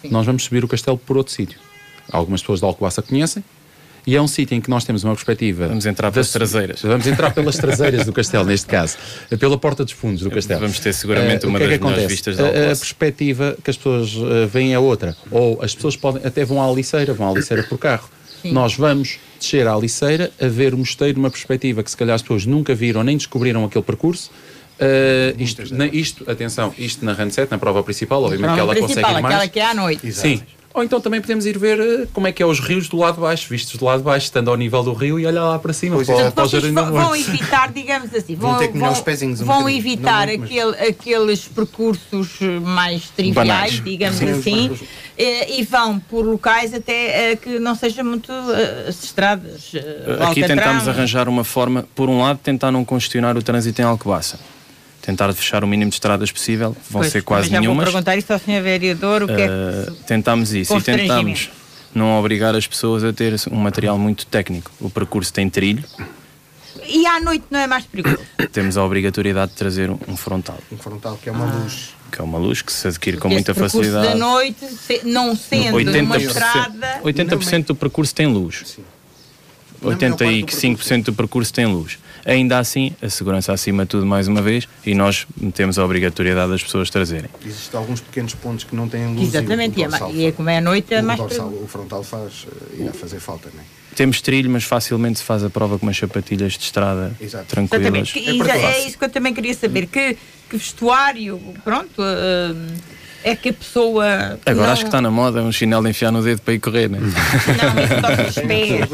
Nós vamos subir o castelo por outro sítio. Algumas pessoas de Alcobaça conhecem. E é um sítio em que nós temos uma perspectiva. Vamos entrar pelas da- traseiras. Vamos entrar pelas traseiras do castelo, neste caso. Pela porta dos fundos do castelo. Vamos ter seguramente Eh, o uma que é das que melhores vistas de A- A, Alcobaça. perspectiva que as pessoas eh, veem é outra. Ou as pessoas podem, até vão à Aliceira, vão à Aliceira por carro. Nós vamos descer à Aliceira a ver o mosteiro numa perspectiva que se calhar as pessoas nunca viram nem descobriram aquele percurso. Eh, isto, na- isto, atenção, isto na Randset, na prova principal, obviamente que Prova ela consegue ir mais. aquela que é à noite. Sim. Ou então também podemos ir ver eh, como é que é os rios do lado de baixo, vistos do lado de baixo, estando ao nível do rio e olhar lá para cima, Pois para, exato. para o Vocês vão, vão evitar, digamos assim, Vão vão, ter que vão- os pezinhos um vão bocadinho. evitar muito, aquele, aqueles percursos mais triviais, Banais. digamos Sim, assim, percursos. eh, e vão por locais até eh, que não sejam muito as estradas. eh, Aqui tentamos arranjar uma forma, por um lado, tentar não congestionar o trânsito em Alcobaça. Tentar fechar o mínimo de estradas possível, vão Pois, ser quase mas já nenhumas. vou perguntar isso ao Sr. Vereador, o que é Uh, que... tentámos isso e tentamos não obrigar as pessoas a ter um material muito técnico. O percurso tem trilho, E à noite não é mais perigoso? temos a obrigatoriedade de trazer um, frontal, Um frontal que é uma luz. que é uma luz que se adquire com Porque muita esse percurso facilidade. da noite, se- não sendo 80%, numa estrada... 80% do percurso tem luz. Sim. Na maior parte do 85% do percurso tem luz. Ainda assim, a segurança acima de tudo, mais uma vez, e nós temos a obrigatoriedade das pessoas trazerem. Existem alguns pequenos pontos que não têm luz. Exatamente, e e, é dorsal e é como é à noite, é o mais dorsal- o frontal faz, eh, irá fazer falta, não é? Temos trilho, mas facilmente se faz a prova com umas sapatilhas de estrada Exato. tranquilas. Exatamente. É é isso que eu também queria saber. Que, que vestuário, pronto, hum, é que a pessoa. Agora não, acho que está na moda um chinelo de enfiar no dedo para ir correr, né? Não, isso torce os pés.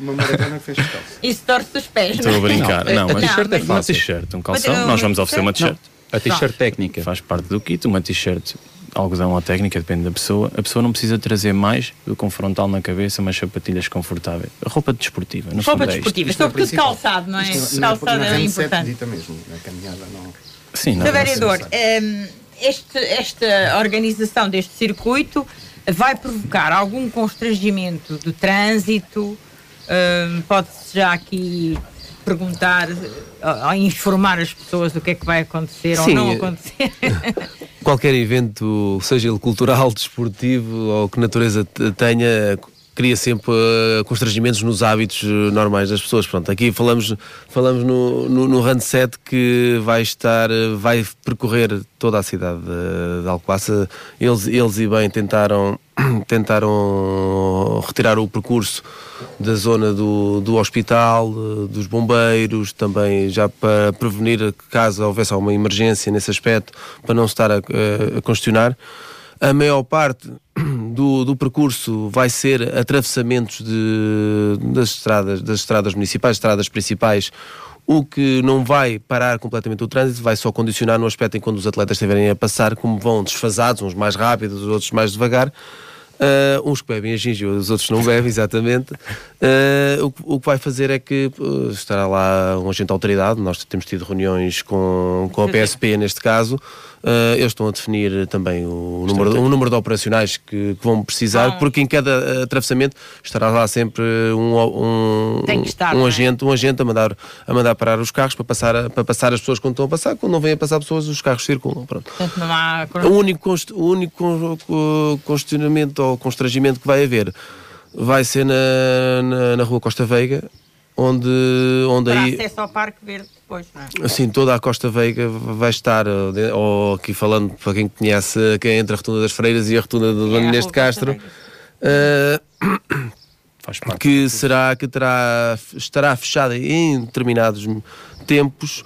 Uma maratona que fez calça. Isso torce os pés. Estou a não é? brincar. Não, a mas t-shirt é uma fácil. t-shirt, um calção. Nós vamos oferecer uma t-shirt? A t-shirt técnica. Faz parte do kit, uma t-shirt, algodão ou técnica, depende da pessoa. A pessoa não precisa trazer mais do que um frontal na cabeça, umas sapatilhas confortáveis. Roupa desportiva, no Roupa é desportiva, Isto é sobretudo calçado, não é? Isto na- calçado na é Randset importante. mesmo, na caminhada não. Sim, não. Vereador, este- esta organização deste circuito vai provocar algum constrangimento do trânsito? Hum, Pode-se já aqui perguntar, ou, ou informar as pessoas o que é que vai acontecer ou Sim, não eh, acontecer? Qualquer evento, seja ele cultural, desportivo ou que natureza te- tenha, cria sempre eh, constrangimentos nos hábitos eh, normais das pessoas. Pronto, aqui falamos, falamos no, no, no que vai estar, eh, vai percorrer toda a cidade de, de Alcobaça. Eles, eles e bem tentaram, tentaram retirar o percurso da zona do, do hospital, dos bombeiros, também já para prevenir caso houvesse alguma emergência nesse aspecto, para não estar a, a- a questionar. A maior parte do, do percurso vai ser atravessamentos de, das, estradas, das estradas municipais, estradas principais, o que não vai parar completamente o trânsito, vai só condicionar no aspecto em quando os atletas estiverem a passar, como vão desfasados, uns mais rápidos, os outros mais devagar. Ah, uns que bebem a ginja, os outros não bebem, exatamente. Ah, o, que- o que vai fazer é que ah, estará lá um agente de autoridade. Nós temos tido reuniões com, com a PSP neste caso. Ah, eles estão a definir também o número, o número de operacionais que, que vão precisar, Ah. porque em cada ah, atravessamento estará lá sempre um, um, Tem que estar, um é? agente, um agente a mandar, a mandar parar os carros para passar, para passar as pessoas quando estão a passar. Quando não vêm a passar pessoas, os carros circulam. Pronto. Portanto, não há. O único, const- o único con- co- constrangimento ou constrangimento que vai haver vai ser na, na, na rua Costa Veiga, onde, onde Para aí acesso ao Parque Verde depois, não é? assim toda a Costa Veiga vai estar ou aqui falando para quem conhece quem entre a Rotunda das Freiras e a Rotunda do É, Dona a Inês de Castro parte. que será que terá estará fechada em determinados tempos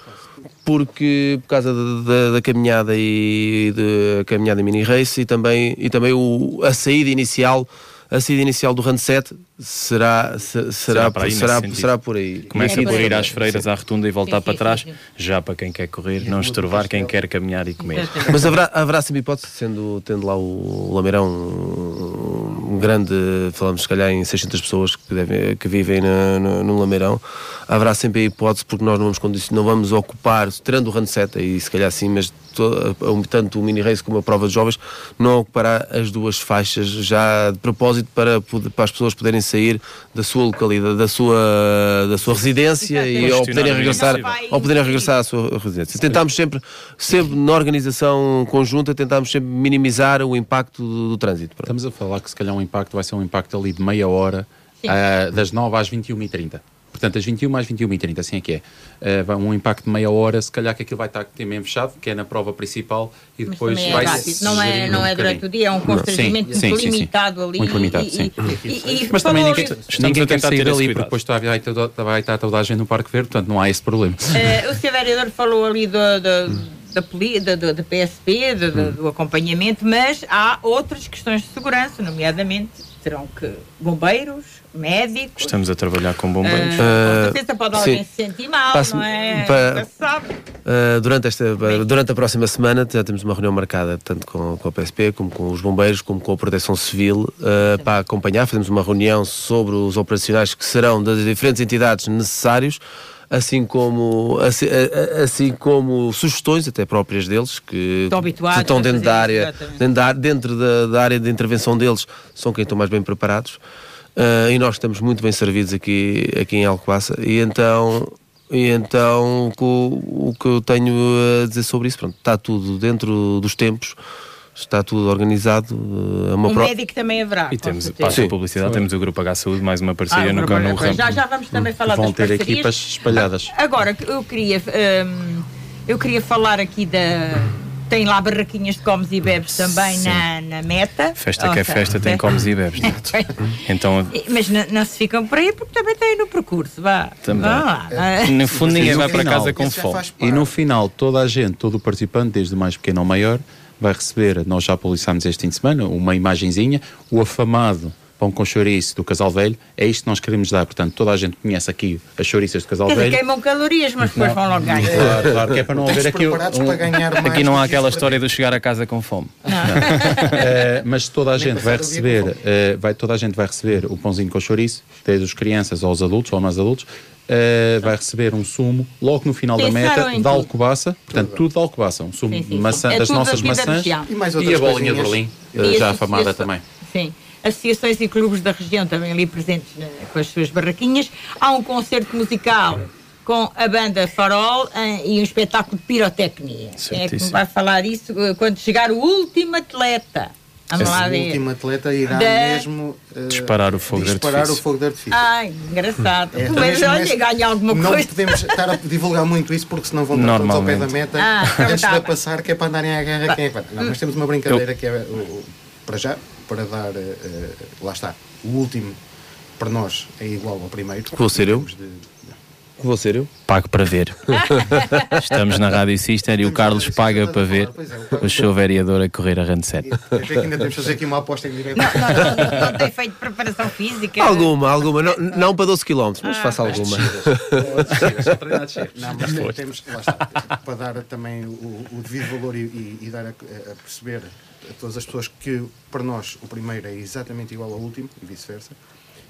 porque por causa da, da- da caminhada e da caminhada mini race e também e também o, a saída inicial a saída inicial do Run 7 será se- será para aí, será, será por aí Começa É por por ir às freiras, à rotunda e voltar Sim, para sim, trás, sim, sim. já para quem quer correr, não estorvar quem quer caminhar e comer. Mas haverá, haverá sempre hipótese, sendo, tendo lá o Lameirão grande, falamos se calhar em 600 pessoas que, devem, que vivem na, no, no Lameirão, haverá sempre a hipótese, porque nós não vamos, não vamos ocupar, tirando o run set e se calhar sim, mas to- tanto o mini race como a prova de jovens, não ocupará as duas faixas já de propósito para, para as pessoas poderem sair da sua localidade, da sua, da sua residência e ao poderem regressar, ao poderem regressar à sua residência. Tentámos sempre, sempre na organização conjunta, tentámos sempre minimizar o impacto do, do trânsito. Estamos a falar que se calhar um impacto vai ser um impacto ali de meia hora, Sim. ah, das 9 às 21h30. Portanto, das 21 às 21h30, assim é que é. Vai um impacto de meia hora, se calhar que aquilo vai estar mesmo fechado, que é na prova principal, e depois também é vai rápido. Não é, não é durante o dia, é um constrangimento Sim, sim, muito sim, sim. limitado ali. Muito limitado, e, sim. E, e, e, Mas também ninguém, Estamos ninguém a quer tentar sair dali, porque depois está, vai, toda- vai estar toda a gente no Parque Verde, portanto não há esse problema. Eh, o Sr. Vereador falou ali do, do, da, da, do- da PSP, do, do- do acompanhamento, mas há outras questões de segurança, nomeadamente terão que bombeiros, médicos. Estamos a trabalhar com bombeiros. eh, com certeza pode alguém sim. se sentir mal, Passo- não é? pa- sabe. Uh, durante, esta, durante a próxima semana já temos uma reunião marcada tanto com, com a PSP como com os bombeiros como com a Proteção Civil uh, para acompanhar. Fazemos uma reunião sobre os operacionais que serão das diferentes entidades necessários, assim como, assim, assim como sugestões até próprias deles que Estão estão dentro da área, dentro da, dentro da, da área de intervenção deles, são quem estão mais bem preparados. Uh, e nós estamos muito bem servidos aqui, aqui em Alcobaça. E então e então o que, o que eu tenho a dizer sobre isso, pronto, está tudo dentro dos tempos, está tudo organizado. uh, É uma Um pro- médico também haverá. E temos, passa a Sim. publicidade, temos o Grupo H Saúde, mais uma Ah, parceria no, agora, no ramo. já, já vamos também falar Vão das ter parcerias. equipas espalhadas. Agora, eu queria, hum, eu queria falar aqui da. Tem lá barraquinhas de comes e bebes também Sim. na, na meta. Festa Ou que é seja, festa, tem comes e bebes. Então, Mas não, não se ficam por aí porque também têm no percurso. Vá. Também. Vá lá. Ah, no fundo, ninguém no vai para casa com fome. E no final, toda a gente, todo o participante, desde o mais pequeno ao maior, vai receber, nós já publicámos este fim de semana, uma imagenzinha, o afamado pão com chouriço do Casal Velho, é isto que nós queremos dar. Portanto, toda a gente conhece aqui as chouriças do Casal Quer Velho. queimam calorias, mas depois vão logo ganhar. Claro, claro, que é para não haver aqui um. Aqui não há aquela história de chegar a casa com fome. Eh, mas toda a gente vai receber, eh, vai, toda a gente vai receber o pãozinho com chouriço, desde as crianças aos adultos ou mais adultos, eh, vai receber um sumo logo no final da Pensaram meta em de tudo. alcobaça, portanto tudo de alcobaça, um sumo Sim, de sim, sim. maçã, É das nossas da maçãs região. E mais e a bolinha de. Berlim, eh, E já afamada também. Sim. Associações e clubes da região também ali presentes né, com as suas barraquinhas. Há um concerto musical com a banda Farol e um espetáculo de pirotecnia. É que me Certíssimo. vai falar isso eh, quando chegar o último atleta. Vamos lá O ver. último atleta irá Da- mesmo eh, Disparar o fogo de disparar artifício. o fogo de artifício. Ai, engraçado. É, Mas mesmo olha, nesse- ganha alguma não coisa. podemos estar a divulgar muito isso porque senão vão estar todos ao pé da Normalmente. meta Ah, então antes tá de passar que é para andarem à guerra quem é vai. Não, nós temos uma brincadeira que é o- o- para já, para dar eh, lá está, o último para nós é igual ao primeiro. Vou ser eu? De- Vou ser eu? Pago para ver. Estamos na Rádio Sister e o Carlos paga para ver o seu vereador a correr a Rand 7. Até que ainda temos de fazer aqui uma aposta em direto. Não, não, não tem feito preparação física. Alguma, alguma. Não, não para 12 km, mas Ah, faço alguma. Não, mas tem- temos lá está, para dar também o, o devido valor e, e- e dar a, a perceber a todas as pessoas que para nós o primeiro é exatamente igual ao último e vice-versa.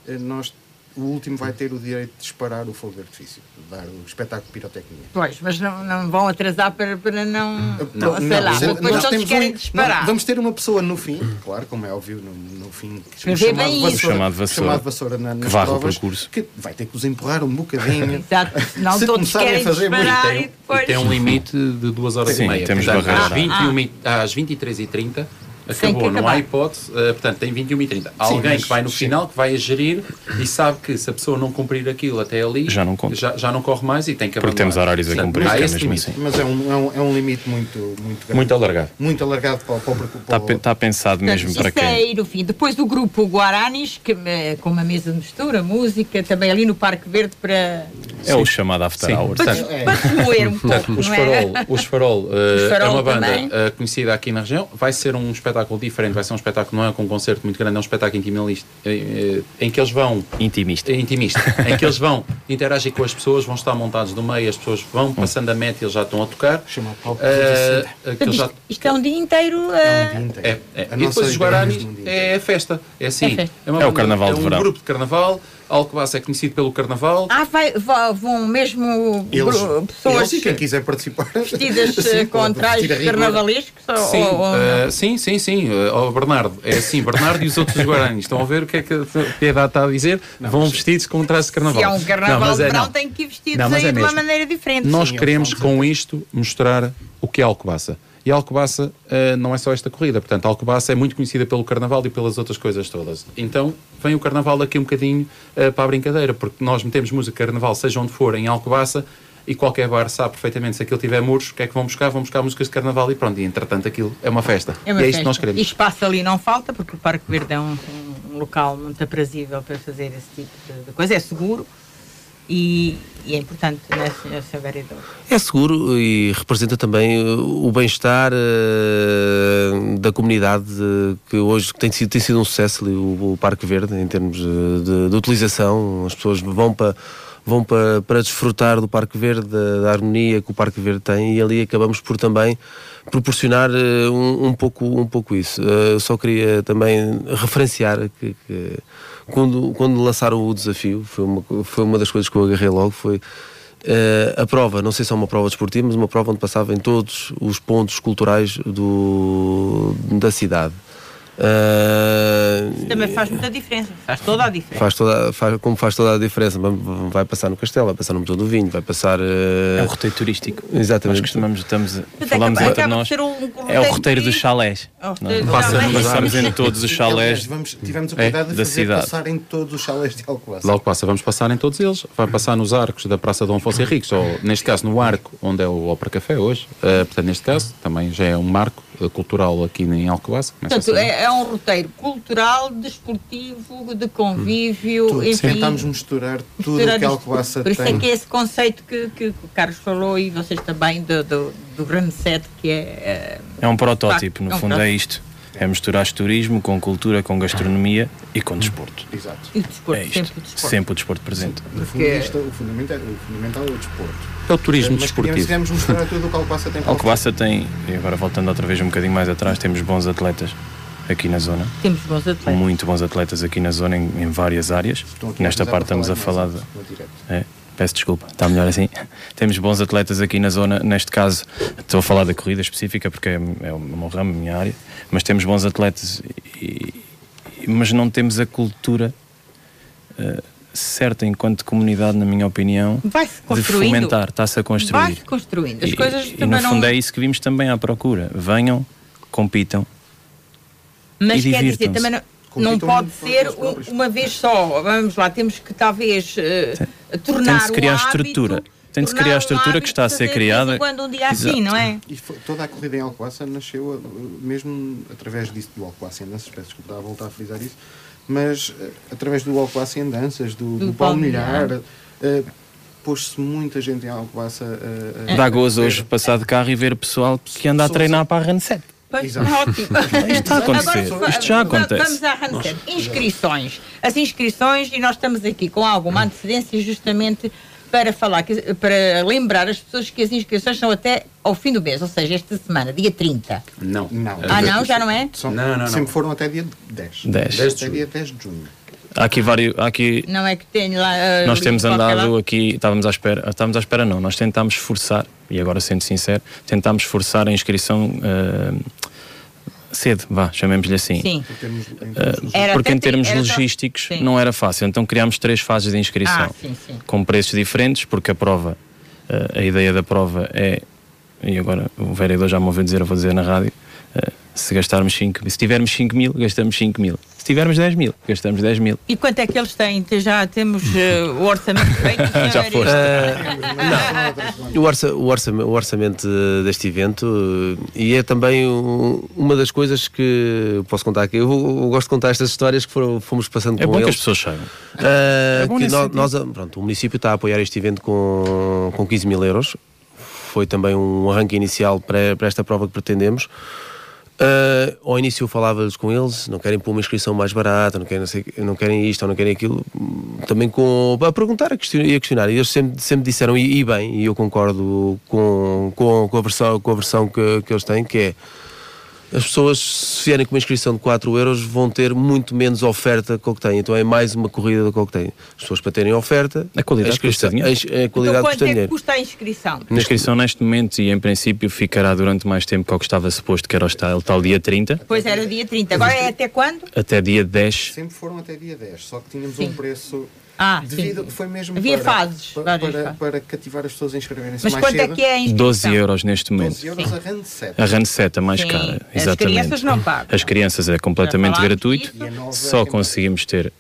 eh, Nós o último vai ter o direito de disparar o fogo de artifício, de dar o espetáculo de pirotecnia. Pois, mas não, não vão atrasar para, para não. Não, sei não, lá, se- depois nós todos temos querem um- disparar. não, vamos ter uma pessoa no fim, claro, como é óbvio, no, no fim, que Para ver bem isso. O chamado vassoura. chamado vassoura na, nas varre o provas, percurso. que vai ter que os empurrar um bocadinho. Exato, senão Se todos começarem a querem fazer muito disparar e tem, depois. e tem um limite de duas horas Sim, e meia. temos Portanto, barreira. às, 21, às 23h30 Acabou, não há hipótese. Uh, portanto, tem 21 e 30. Há alguém mas, que vai no sim. final, que vai a gerir e sabe que se a pessoa não cumprir aquilo até ali, já não, já, já não corre mais e tem que abandonar. Porque temos horários a cumprir. É limite, assim. Mas é um, é um, é um limite muito, muito grande. Muito alargado. Muito alargado para, para, para, está, está pensado mesmo Portanto, para quem? É ir o fim. Depois o grupo Guaranis, que, com uma mesa de mistura, música, também ali no Parque Verde para é o chamado After Hours. Para, para moer um pouco. Os Farol, é? os Farol, uh, é uma banda uh, conhecida aqui na região. Vai ser um espetáculo diferente, vai ser um espetáculo, não é com um concerto muito grande, é um espetáculo intimista, uh, em que eles vão. Intimista. Intimista. em que eles vão interagir com as pessoas, vão estar montados no meio, as pessoas vão passando a meta e eles já estão a tocar. Chama pop. Já... Isto é um dia inteiro. É um dia inteiro. É, é. E depois os Guaranis é a festa. É assim. É, é, é o carnaval de verão. É um grupo de carnaval Alcobaça é conhecido pelo Carnaval. Ah, vai, vão mesmo eles, pessoas eles, quem quiser participar vestidas sim, com trajes carnavalescos? Sim, ou, ou uh, sim, sim, sim. Uh, Bernardo, é assim, Bernardo e os outros guaranis. Estão a ver o que é que a Piedade está a dizer? Não, vão vestidos com trajes de carnaval. Se é um carnaval não, de é, verão, tem que ir vestidos não, é de uma maneira diferente. Nós sim, queremos com isto mostrar o que é Alcobaça. E Alcobaça uh, não é só esta corrida, portanto, Alcobaça é muito conhecida pelo Carnaval e pelas outras coisas todas. Então, vem o Carnaval aqui um bocadinho uh, para a brincadeira, porque nós metemos música Carnaval, seja onde for, em Alcobaça, e qualquer bar sabe perfeitamente se aquilo tiver muros, o que é que vão buscar? Vão buscar músicas de Carnaval e pronto, e entretanto aquilo é uma festa. É uma e é isto que nós queremos. E espaço ali não falta, porque o Parque Verde é um, um local muito aprazível para fazer esse tipo de coisa, é seguro e, e é importante, não é, Sr. Vereador? É seguro e representa também o bem-estar uh, da comunidade uh, que hoje tem sido, tem sido um sucesso ali, o, o Parque Verde, em termos uh, de, de, utilização. As pessoas vão para vão para, para desfrutar do Parque Verde, da, da, harmonia que o Parque Verde tem e ali acabamos por também proporcionar uh, um, um, pouco, um pouco isso. Uh, só queria também referenciar que, que quando, quando lançaram o desafio, foi uma, foi uma das coisas que eu agarrei logo, foi uh, a prova, não sei se é uma prova desportiva, mas uma prova onde passava em todos os pontos culturais do, da cidade. Uh, também faz muita diferença, faz toda a diferença. Faz toda, faz, como faz toda a diferença, vai passar no Castelo, vai passar no Motor do Vinho, vai passar. Uh... É um roteiro turístico. Exatamente. Nós costumamos, estamos, falamos entre nós. Um, é o roteiro dos chalés. Oh, Passa, passamos em todos os chalés. Vamos, tivemos o cuidado é, de fazer cidade. passar em todos os chalés de Alcobaça. De Alcobaça, vamos passar em todos eles. Vai passar nos arcos da Praça Dom Afonso Henriques, ou neste caso no arco onde é o Opera Café hoje. Uh, portanto, neste caso, também já é um marco cultural aqui em Alcobaça. Portanto, é, é, um roteiro cultural, desportivo, de convívio. Tudo. Enfim, Tentamos misturar tudo misturar o que Alcobaça Por isso é que é esse conceito que, que, o Carlos falou e vocês também do, do, do grande set que é. É um protótipo, no é um fundo é isto. É misturar turismo com cultura, com gastronomia e com desporto. Exato. E o desporto, é isto. sempre o desporto. Sempre o desporto presente. No fundo, isto, o, fundamental, o fundamental é o desporto. É o turismo Mas desportivo. Mas mostrar tudo o que Alcobaça tem. Alcobaça tem, e agora voltando outra vez um bocadinho mais atrás, temos bons atletas aqui na zona. Temos bons atletas. Muito bons atletas aqui na zona, em, em várias áreas. Nesta parte estamos a falar de... É, peço desculpa, está melhor assim. Temos bons atletas aqui na zona, neste caso estou a falar da corrida específica porque é, é o meu ramo, a minha área, mas temos bons atletas, e, mas não temos a cultura uh, certa enquanto comunidade, na minha opinião, de fomentar, está-se a construir. Vai-se construindo. As e, coisas e no fundo não... é isso que vimos também à procura. Venham, compitam. Mas e quer dizer, também não, não pode ser uma vez só. Vamos lá, temos que talvez uh, tornar Tem de se criar um estrutura. Tem de se criar a estrutura que está a ser criada. Quando um dia assim, não é? E foi, toda a corrida em Alcoaça nasceu uh, mesmo através disso do Alcoacenenses, peço desculpa, a voltar a frisar isso, mas uh, através do Alcoaça em danças, do, do, do Palmilhar, uh, pôs-se muita gente em Alcoaça. Uh, uh, Dá gozo hoje passar de carro e ver o pessoal que anda a treinar para a Run 7. Pois, ótimo. Isto está a acontecer. Agora, Isto já acontece. Vamos à Run Inscrições. As inscrições, e nós estamos aqui com alguma antecedência justamente para falar, para lembrar as pessoas que as inscrições são até ao fim do mês, ou seja, esta semana, dia 30. Não. não. Ah, não? Já não é? São, não, não, não. Sempre foram até dia 10. 10. 10 até dia 10 de junho. Há aqui vários. Há aqui, não é que tem lá. Uh, nós temos andado aqui, estávamos à espera, estávamos à espera, não. Nós tentámos forçar, e agora sendo sincero, tentámos forçar a inscrição uh, cedo, vá, chamemos-lhe assim. Sim. Porque em termos logísticos sim. não era fácil. Então criámos três fases de inscrição ah, sim, sim. com preços diferentes, porque a prova, uh, a ideia da prova é, e agora o vereador já me ouviu dizer, eu vou dizer na rádio, Se gastarmos 5 se tivermos 5 mil, gastamos 5 mil. Se tivermos 10 mil, gastamos 10 mil. E quanto é que eles têm? Já temos uh, o orçamento feito? Já foste. Uh, não. O, orça, o, orçamento, o orçamento deste evento uh, e é também um, uma das coisas que posso contar aqui. Eu, eu, gosto de contar estas histórias que foram, fomos passando é com bom eles. que as pessoas saibam. Uh, é que nós, nós, pronto, o município está a apoiar este evento com, com 15 mil euros. Foi também um arranque inicial para, para esta prova que pretendemos. Uh, ao início eu falava-lhes com eles, não querem pôr uma inscrição mais barata, não querem, não, sei, não querem isto ou não querem aquilo, também com, a perguntar e a questionar. E eles sempre, sempre disseram, e, e bem, e eu concordo com, com, com a versão, com a versão que, que eles têm, que é as pessoas, se vierem com uma inscrição de 4 euros, vão ter muito menos oferta que o que têm. Então é mais uma corrida do que o que têm. As pessoas, para terem oferta, a qualidade a custa dinheiro. A, a qualidade então, custa quanto é dinheiro. que custa a inscrição? A inscrição neste momento e em princípio ficará durante mais tempo que o que estava suposto, que era o tal, tal dia 30. Pois era dia 30. Agora é até quando? Até dia 10. Sempre foram até dia 10, só que tínhamos Sim. um preço ah, devido, sim. foi mesmo Havia para, fases, para, para, para, cativar as pessoas a inscreverem-se Mas mais quanto cedo. é que é a inscrição? 12 euros neste momento. 12 euros sim. a RAN 7. A RAN 7 a mais sim. cara, As exatamente. As crianças não pagam. As crianças é completamente gratuito. Só conseguimos ter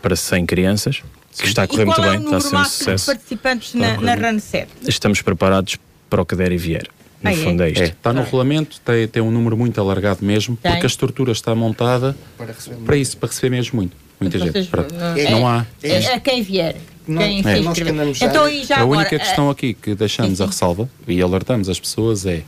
para 100 crianças, que está a correr muito é bem, está a ser um sucesso. participantes na, na RAN 7? Estamos preparados para o que der e vier. No ah, fundo é, isto. É, está no regulamento, tem, tem um número muito alargado mesmo, tem. porque a estrutura está montada para, para isso, para receber mesmo muito. Muita gente. Para, é, não há. É, é quem vier. Não, quem é. nós que já então, e já a agora, única questão aqui que deixamos a ressalva e alertamos as pessoas é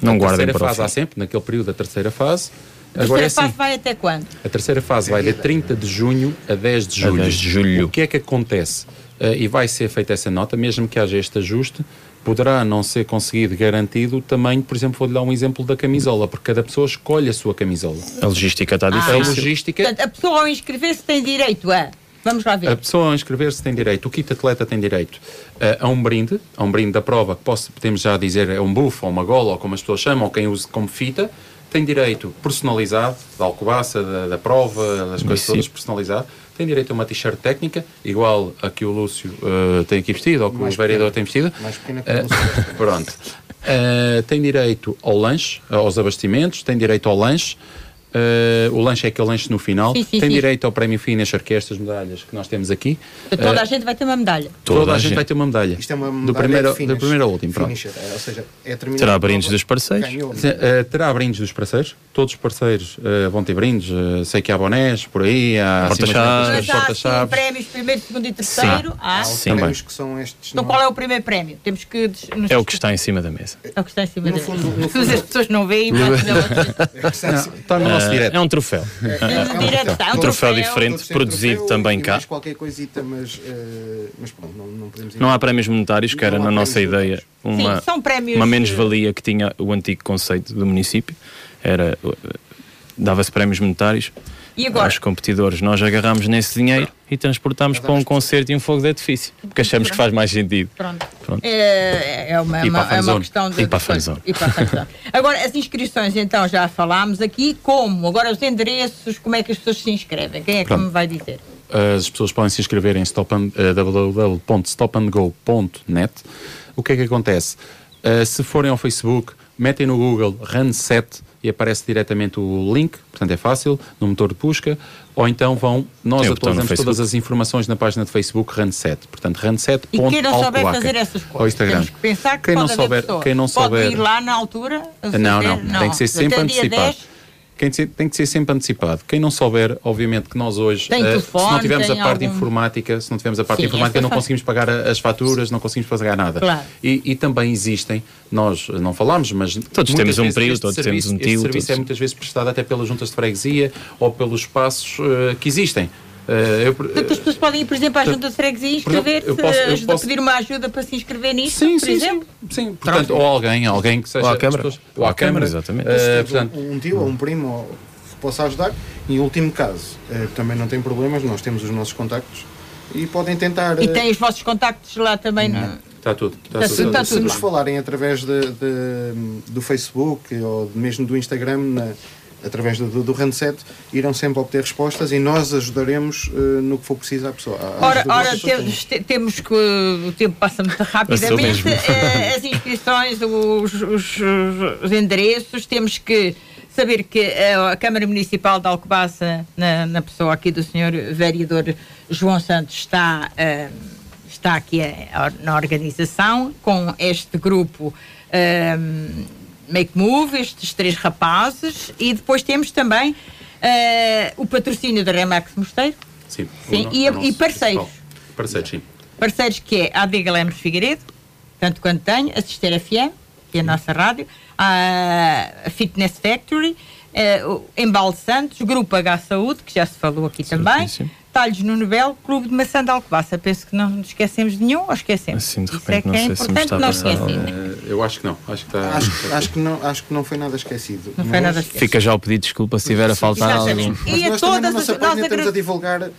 não a guardem terceira para fase o há sempre, naquele período da terceira fase. A Agora terceira é assim, fase vai até quando? A terceira fase vai de 30 de junho a 10 de julho. A 10 de julho. O que é que acontece? Uh, e vai ser feita essa nota, mesmo que haja este ajuste, poderá não ser conseguido garantido o tamanho, por exemplo, vou-lhe dar um exemplo da camisola, porque cada pessoa escolhe a sua camisola. A logística está Ah, difícil. A logística. Portanto, a pessoa ao inscrever-se tem direito a. Vamos lá ver. A pessoa ao inscrever-se tem direito, o kit atleta tem direito uh, a um brinde, a um brinde da prova, que posso, podemos já dizer é um buff, ou uma gola, ou como as pessoas chamam, ou quem use como fita, tem direito personalizado, da alcobaça, da, da prova, das coisas todas personalizado, tem direito a uma t-shirt técnica, igual a que o Lúcio uh, tem aqui vestido, ou que Mais o vereador tem vestido. Mais pequena que o Lúcio. Pronto. Uh, tem direito ao lanche, aos abastecimentos, tem direito ao lanche. Uh, o lanche é aquele lanche no final. Sim, sim, tem sim. direito ao prémio Finisher, que é estas medalhas que nós temos aqui. Toda Uh, a gente vai ter uma medalha. Toda, Toda a a gente gente. vai ter uma medalha. Isto é uma do medalha primeiro, de finish. do primeiro ao último. Pronto. Finisher, é, ou seja, é terminar Terá brindes dos parceiros. ganhou. Uh, terá brindes dos parceiros. Todos os parceiros uh, vão ter brindes. Uh, sei que há bonés por aí, há Porta-chaves. há porta-chaves. prémios primeiro, segundo e terceiro. Ah. Há os Sim, prémios que são estes. Então qual é o primeiro prémio? Temos que. É o que está em cima da mesa. É o que está em cima No da mesa. As pessoas não veem, mas não. Está no nosso Ah, direto. é um troféu. Direto está. É um troféu troféu. diferente. Produzido troféu também cá. mais qualquer coisita, mas, eh, mas pronto, não, não podemos ir. Não há prémios monetários, que era na nossa ideia uma, uma eh, menos-valia que tinha o antigo conceito do município. Era uh, dava-se prémios monetários E agora? aos competidores. Nós agarramos nesse dinheiro e transportámos para um concerto e um fogo de artifício, porque achamos que faz mais sentido. Pronto. Pronto. É, é uma, E para uma, é uma questão de. E para a fanzone. E. Agora, as inscrições, então, já falámos aqui. Como? Agora, os endereços, como é que as pessoas se inscrevem? Quem é que Pronto. me vai dizer? As pessoas podem se inscrever em and, eh, www.stopandgo.net. O que é que acontece? Eh, se forem ao Facebook, metem no Google Run7 e aparece diretamente o link, portanto é fácil, no motor de busca, ou então vão, nós Tem atualizamos todas as informações na página de Facebook Run7, portanto Run7. E quem não souber fazer essas coisas, Instagram. temos que pensar que quem pode não souber, pessoas. quem não pode souber, ir lá na altura. não, fazer- não, tem que ser sempre antecipado. 10, Quem te- tem que ser sempre antecipado. Quem não souber, obviamente que nós hoje, Tem eh, telefone, se não tivermos tem a parte algum- informática, se não tivermos a parte Sim, informática, não faz- conseguimos pagar as faturas, não conseguimos pagar nada. Claro. E, e também existem, nós não falamos, mas Todos temos um período, todos serviço, temos um este tio, serviço todos- é muitas vezes prestado até pelas juntas de freguesia ou pelos espaços eh, que existem. Eh, eu- Portanto, as pessoas podem ir, por exemplo, à junta de freguesia e inscrever-se, posso- pedir uma ajuda para se inscrever nisto, Sim, por sim, sim, exemplo. sim. Portanto, ou alguém, alguém que seja. Ou à Câmara. as pessoas- Ou à Câmara, exatamente. Se temos portanto, um, tio ou um primo ou que possa ajudar. Em último caso, eh, também não tem problemas, nós temos os nossos contactos e podem tentar. E eh, tem os vossos contactos lá também. no- está tudo. Está Está tudo. se, Está se tudo nos lá. falarem através de, de- do Facebook ou mesmo do Instagram, na- através do, do, do Randset, irão sempre obter respostas e nós ajudaremos eh, no que for preciso à pessoa. à Ora, ora temos, te- temos que. O tempo passa muito rapidamente. eh, As inscrições, os, os- os endereços, temos que saber que a Câmara Municipal de Alcobaça, na, na pessoa aqui do senhor vereador João Santos, está, uh, está aqui a, na organização com este grupo uh, Make Move, estes três rapazes, e depois temos também uh, o patrocínio da Remax Mosteiro. Sim, sim e, e, parceiros. Parceiros, sim. Parceiros que é a Adega Lemos Figueiredo, tanto quanto tenho, a Sister FM, que é a nossa rádio, a Fitness Factory, uh, o Embalo Santos, Grupo H Saúde, que já se falou aqui também, Talhos no Nobel, Clube de Maçã de Alcobaça. Penso que não esquecemos de nenhum ou esquecemos? Assim, de repente, Isso é que é importante se não esquecer. Uh, eu acho que não. Acho que, está... acho, acho, que não, acho que não foi nada esquecido. Não foi nada esquecido. Fica já o pedido de desculpa se estiver a faltar algum. E a todas as... Nós estamos a divulgar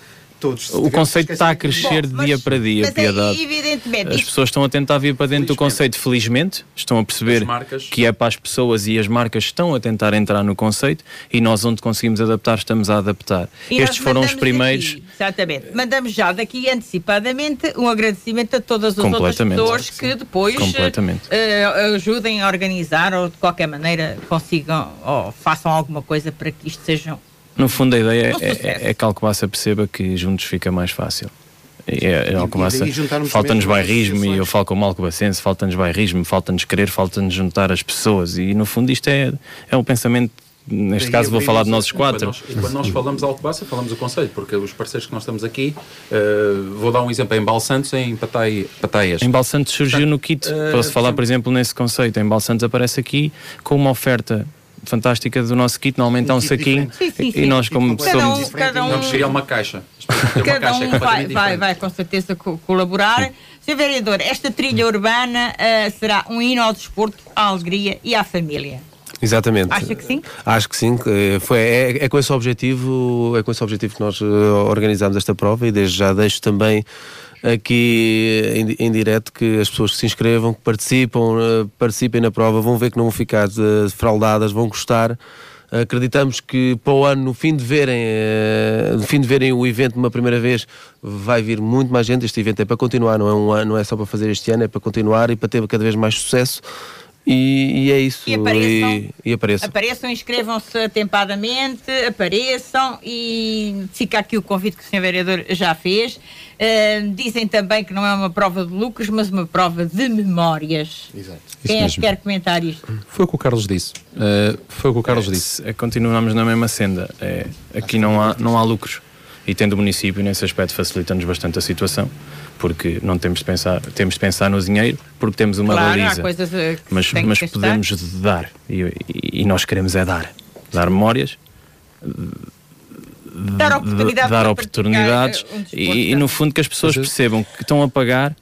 todos. O conceito está a crescer de dia para dia, mas piedade. É, evidentemente. As pessoas estão a tentar vir para dentro do conceito, felizmente, estão a perceber que é para as pessoas e as marcas estão a tentar entrar no conceito e nós, onde conseguimos adaptar, estamos a adaptar. E Estes foram os primeiros. Aqui, exatamente. Mandamos já daqui antecipadamente um agradecimento a todas as outras pessoas que depois uh, ajudem a organizar ou de qualquer maneira consigam ou façam alguma coisa para que isto seja no fundo, a ideia é, é, é que Alcobaça perceba que juntos fica mais fácil. É, é Alcobaça, falta-nos bairrismo e eu falo como alcobacense, falta-nos bairrismo, falta-nos querer, falta-nos juntar as pessoas. E no fundo isto é, é um pensamento neste Daí caso vou falar de nós quatro. Quando nós, quando nós falamos Alcobaça, falamos o Conselho, porque os parceiros que nós estamos aqui, uh, vou dar um exemplo, em Balsantos, em Patai, Pataias. Em Balsantos surgiu no kit, uh, posso falar por exemplo nesse conceito, em Balsantos aparece aqui com uma oferta fantástica do nosso kit. Normalmente há um saquinho sim, sim, e nós, como cada somos. Um, cada um, Vamos criar uma caixa. Cada um vai, vai, vai, com certeza colaborar. Sr. Vereador, esta trilha urbana uh, será um hino ao desporto, à alegria e à família. Exatamente. Acha que sim? Acho que sim. Foi, é, é, com esse objetivo, é com esse objetivo que nós uh, organizamos esta prova e desde já deixo também aqui em, em direto que as pessoas que se inscrevam, que participam, uh, participem na prova, vão ver que não vão ficar defraudadas, vão gostar. Acreditamos que para o ano, no fim de verem, uh, no fim de verem o evento uma primeira vez, vai vir muito mais gente. Este evento é para continuar, não é um ano, não é só para fazer este ano, é para continuar e para ter cada vez mais sucesso. E, e, é isso. E apareçam, e, e apareçam. apareçam inscrevam-se atempadamente, apareçam e fica aqui o convite que o Sr. Vereador já fez. Uh, dizem também que não é uma prova de lucros, mas uma prova de memórias. Exato. Quem é que quer comentar isto? Foi o que o Carlos disse. Uh, foi o que o Carlos é, disse. É, continuamos na mesma senda. É, aqui não há, não há lucros. E tendo o município, nesse aspecto, facilita-nos bastante a situação porque não temos de pensar, temos de pensar no dinheiro porque temos uma claro, baliza. mas mas podemos dar e, e, nós queremos é dar. Dar memórias, dar, oportunidade dar oportunidades um e, e, no fundo que as pessoas percebam que estão a pagar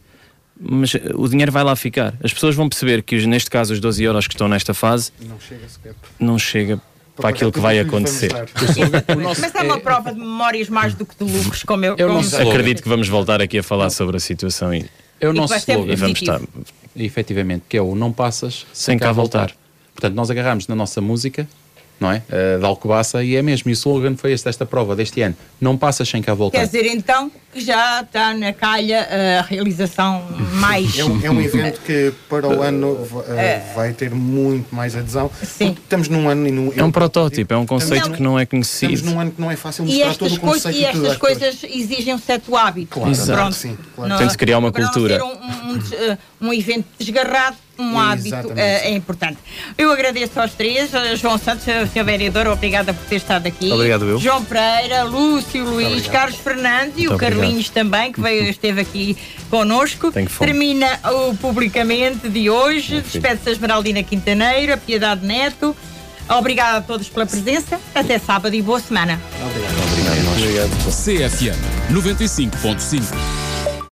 mas o dinheiro vai lá ficar. As pessoas vão perceber que, neste caso, os 12 euros que estão nesta fase não chega sequer. Não chega para aquilo que vai acontecer. Mas é uma prova de memórias mais do que de lucros, como eu, eu Acredito que vamos voltar aqui a falar sobre a situação e, é o nosso slogan. E vamos estar. Efetivamente, que é o não passas sem, sem cá voltar. voltar. Portanto, nós agarramos na nossa música não é? Uh, da Alcobaça, e é mesmo. E o slogan foi este desta prova deste ano: Não passas sem cá voltar. Quer dizer, então, que já está na calha a realização mais. É um, é um evento que para o ano uh, vai ter muito mais adesão. Sim. Estamos num ano e num. É um protótipo, é um conceito que não é conhecido. Estamos num ano que não é fácil mostrar todo o conceito. E estas coisas exigem um certo hábito. Claro, Exato. Pronto. Sim, claro. Tem de criar uma cultura. Um, um, um, um evento desgarrado um hábito uh, é importante. Eu agradeço aos três, João Santos, Sr. Vereador, obrigada por ter estado aqui. Obrigado, eu. João Pereira, Lúcio, Luís, Carlos Fernandes e o Carlinhos também, que veio, esteve aqui connosco. Termina o publicamente de hoje. Despede-se a Esmeraldina Quintaneiro, a Piedade Neto. Obrigada a todos pela presença. Até sábado e boa semana. Obrigado. Obrigado. Obrigado. CFM 95.5